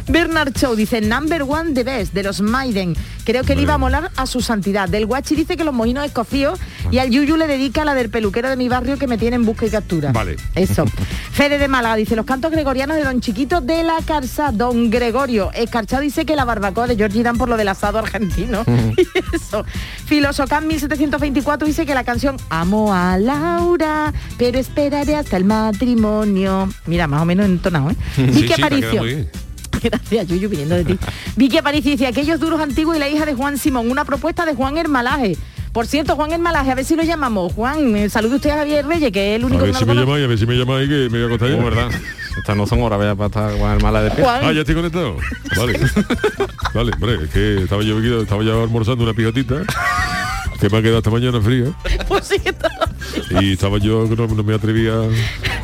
Speaker 6: Bernard Chow dice, number one the best, de los Maiden. Creo que le iba a molar a su santidad. Del Guachi dice que los mojinos escocíos y al Yuyu le dedica la del peluquero de mi barrio que me tiene en busca y captura.
Speaker 1: Vale.
Speaker 6: Eso. Fede de Málaga dice, los cantos gregorianos de Don Chiquito de la Carza, Don Gregorio. Escarchado dice que la barbacoa de George Dan por lo del asado argentino. y eso. Filosocam 1724 dice que la canción Amo a Laura, pero esperaré hasta el matrimonio. Mira, más o menos entonado, ¿eh?
Speaker 1: Sí, sí, ha quedado
Speaker 6: Aparicio. Gracias, Yuyu, viniendo de ti. Vicky Aparicio dice, aquellos duros antiguos y la hija de Juan Simón, una propuesta de Juan Hermalaje. Por cierto, Juan Hermalaje, a ver si lo llamamos. Juan, eh, salude usted a Javier Reyes, que es el
Speaker 1: A
Speaker 6: único
Speaker 1: ver
Speaker 6: que
Speaker 1: si
Speaker 6: no
Speaker 1: me llamáis, a ver si me llamáis que me voy a acostar.
Speaker 7: Oh, verdad. Estas no son horas, vaya para estar el mala de pie.
Speaker 6: Juan.
Speaker 1: Ah, ya estoy conectado. Vale. vale, hombre, es que estaba yo, estaba ya almorzando una pijotita que me ha quedado esta mañana fría
Speaker 6: Pues sí,
Speaker 1: y estaba yo que no, no me atrevía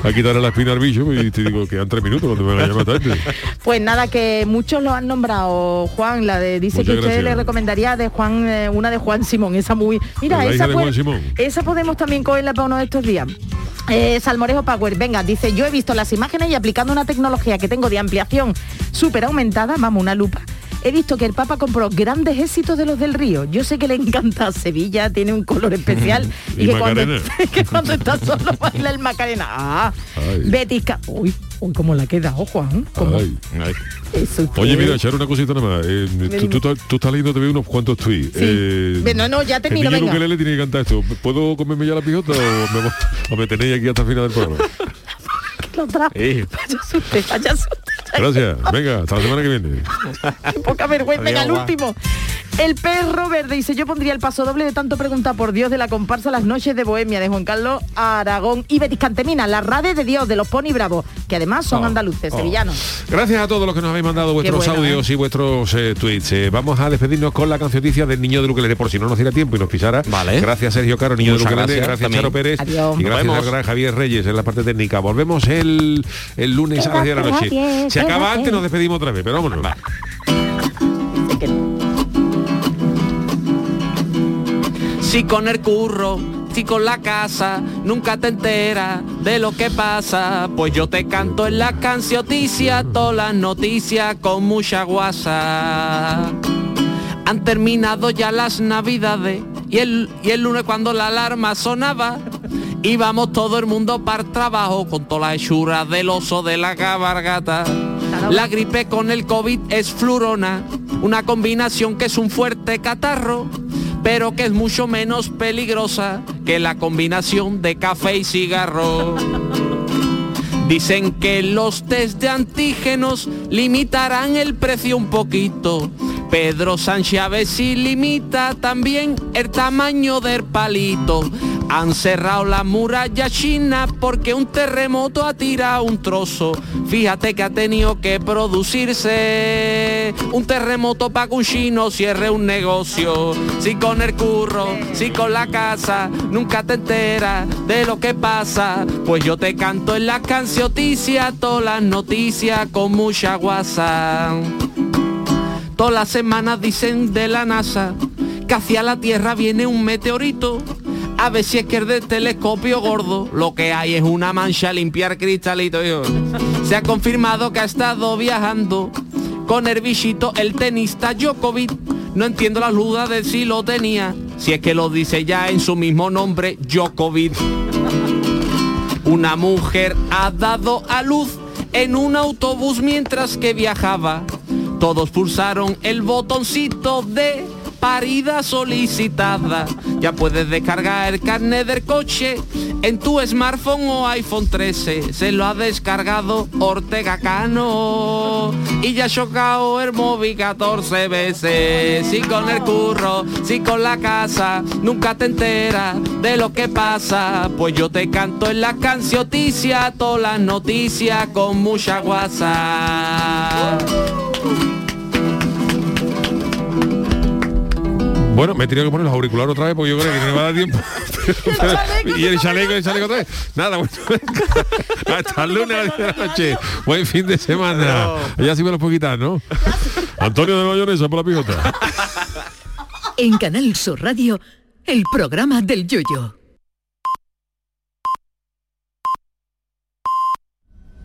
Speaker 1: a quitarle la espina al bicho y te digo que han tres minutos cuando me van a llamar tarde.
Speaker 6: Pues nada, que muchos lo han nombrado, Juan, la de dice
Speaker 1: Muchas
Speaker 6: que usted
Speaker 1: gracias.
Speaker 6: le recomendaría de Juan, eh, una de Juan Simón, esa muy. Mira,
Speaker 1: La
Speaker 6: esa, puede- esa podemos también cogerla para uno de estos días. Eh, Salmorejo Power, venga, dice, yo he visto las imágenes y aplicando una tecnología que tengo de ampliación súper aumentada, vamos, una lupa. He visto que el Papa compró grandes éxitos de los del Río. Yo sé que le encanta Sevilla, tiene un color especial
Speaker 1: Y
Speaker 6: que, cuando, que cuando está solo baila el Macarena. Ah,
Speaker 1: Ay.
Speaker 6: Betis, uy, uy, cómo la queda, ojo,
Speaker 1: Ay.
Speaker 6: usted-
Speaker 1: Oye, mira, echar una cosita nada más. Eh, tú, tú, tú- tú estás leyendo te veo unos cuantos tweets. Eh,
Speaker 6: Bueno, no, ya termino,
Speaker 1: El niño
Speaker 6: venga.
Speaker 1: Ukelele tiene que cantar esto. ¿Puedo comerme ya la pijota o me, o me tenéis aquí hasta el final del programa?
Speaker 6: Lo trajo.
Speaker 1: Eh.
Speaker 6: Vaya usted.
Speaker 1: Gracias. Venga, hasta la semana que viene.
Speaker 6: Qué poca vergüenza. Venga, el último. El perro verde dice, yo pondría el paso doble de tanto preguntar por Dios de la comparsa Las noches de Bohemia de Juan Carlos Aragón y Betis Cantemina, la rade de Dios de los Pony Bravos, que además son
Speaker 1: Oh,
Speaker 6: andaluces,
Speaker 1: oh.
Speaker 6: sevillanos.
Speaker 1: Gracias a todos los que nos habéis mandado vuestros
Speaker 6: bueno,
Speaker 1: audios y vuestros eh, tweets. Eh, vamos a despedirnos con la cancioncilla del niño de Ukelele, por si no nos diera tiempo y nos pisara.
Speaker 7: Vale.
Speaker 1: Gracias Sergio Caro, niño
Speaker 7: Muchas
Speaker 1: de Ukelele,
Speaker 7: gracias
Speaker 1: gracias. Charo Pérez
Speaker 6: Adiós.
Speaker 1: y
Speaker 7: Nos
Speaker 1: gracias gran Javier Reyes en la parte técnica. Volvemos el, el lunes a las 10 de la noche. Acaba antes, nos despedimos otra vez, pero vámonos.
Speaker 7: Si con el curro, si con la casa, nunca te enteras de lo que pasa, pues yo te canto en la cancioticia todas las noticias con mucha guasa. Han terminado ya las navidades y el, y el lunes cuando la alarma sonaba, íbamos todo el mundo para el trabajo con todas las hechuras del oso de la cabargata. La gripe con el COVID es flurona, una combinación que es un fuerte catarro, pero que es mucho menos peligrosa que la combinación de café y cigarro. Dicen que los test de antígenos limitarán el precio un poquito. Pedro Sánchez a limita también el tamaño del palito. Han cerrado la muralla china porque un terremoto ha tirado un trozo. Fíjate que ha tenido que producirse un terremoto para que un chino cierre un negocio. Si con el curro, si con la casa, nunca te enteras de lo que pasa. Pues yo te canto en la cancioticia todas las noticias con mucha guasa. Todas las semanas dicen de la NASA que hacia la Tierra viene un meteorito. A ver si es que es del telescopio gordo. Lo que hay es una mancha limpiar cristalito. Se ha confirmado que ha estado viajando con el bichito el tenista Djokovic. No entiendo las dudas de si lo tenía. Si es que lo dice ya en su mismo nombre, Djokovic. Una mujer ha dado a luz en un autobús mientras que viajaba. Todos pulsaron el botoncito de parida solicitada. Ya puedes descargar el carnet del coche en tu smartphone o iPhone 13. Se lo ha descargado Ortega Cano y ya ha chocado el móvil 14 veces. Si con el curro, si con la casa, nunca te enteras de lo que pasa. Pues yo te canto en la cancioticia, todas las noticias con mucha guasa.
Speaker 1: Bueno, me he tenido que poner los auriculares otra vez porque yo creo que no me va a dar tiempo. y el chaleco, el chaleco otra vez. Nada, bueno, hasta el lunes a las 10 de la noche. Buen fin de semana. Ya sí me los puedo quitar, ¿no? Antonio de Mayonesa por la pijota.
Speaker 4: En Canal Sur Radio, el programa del Yoyo.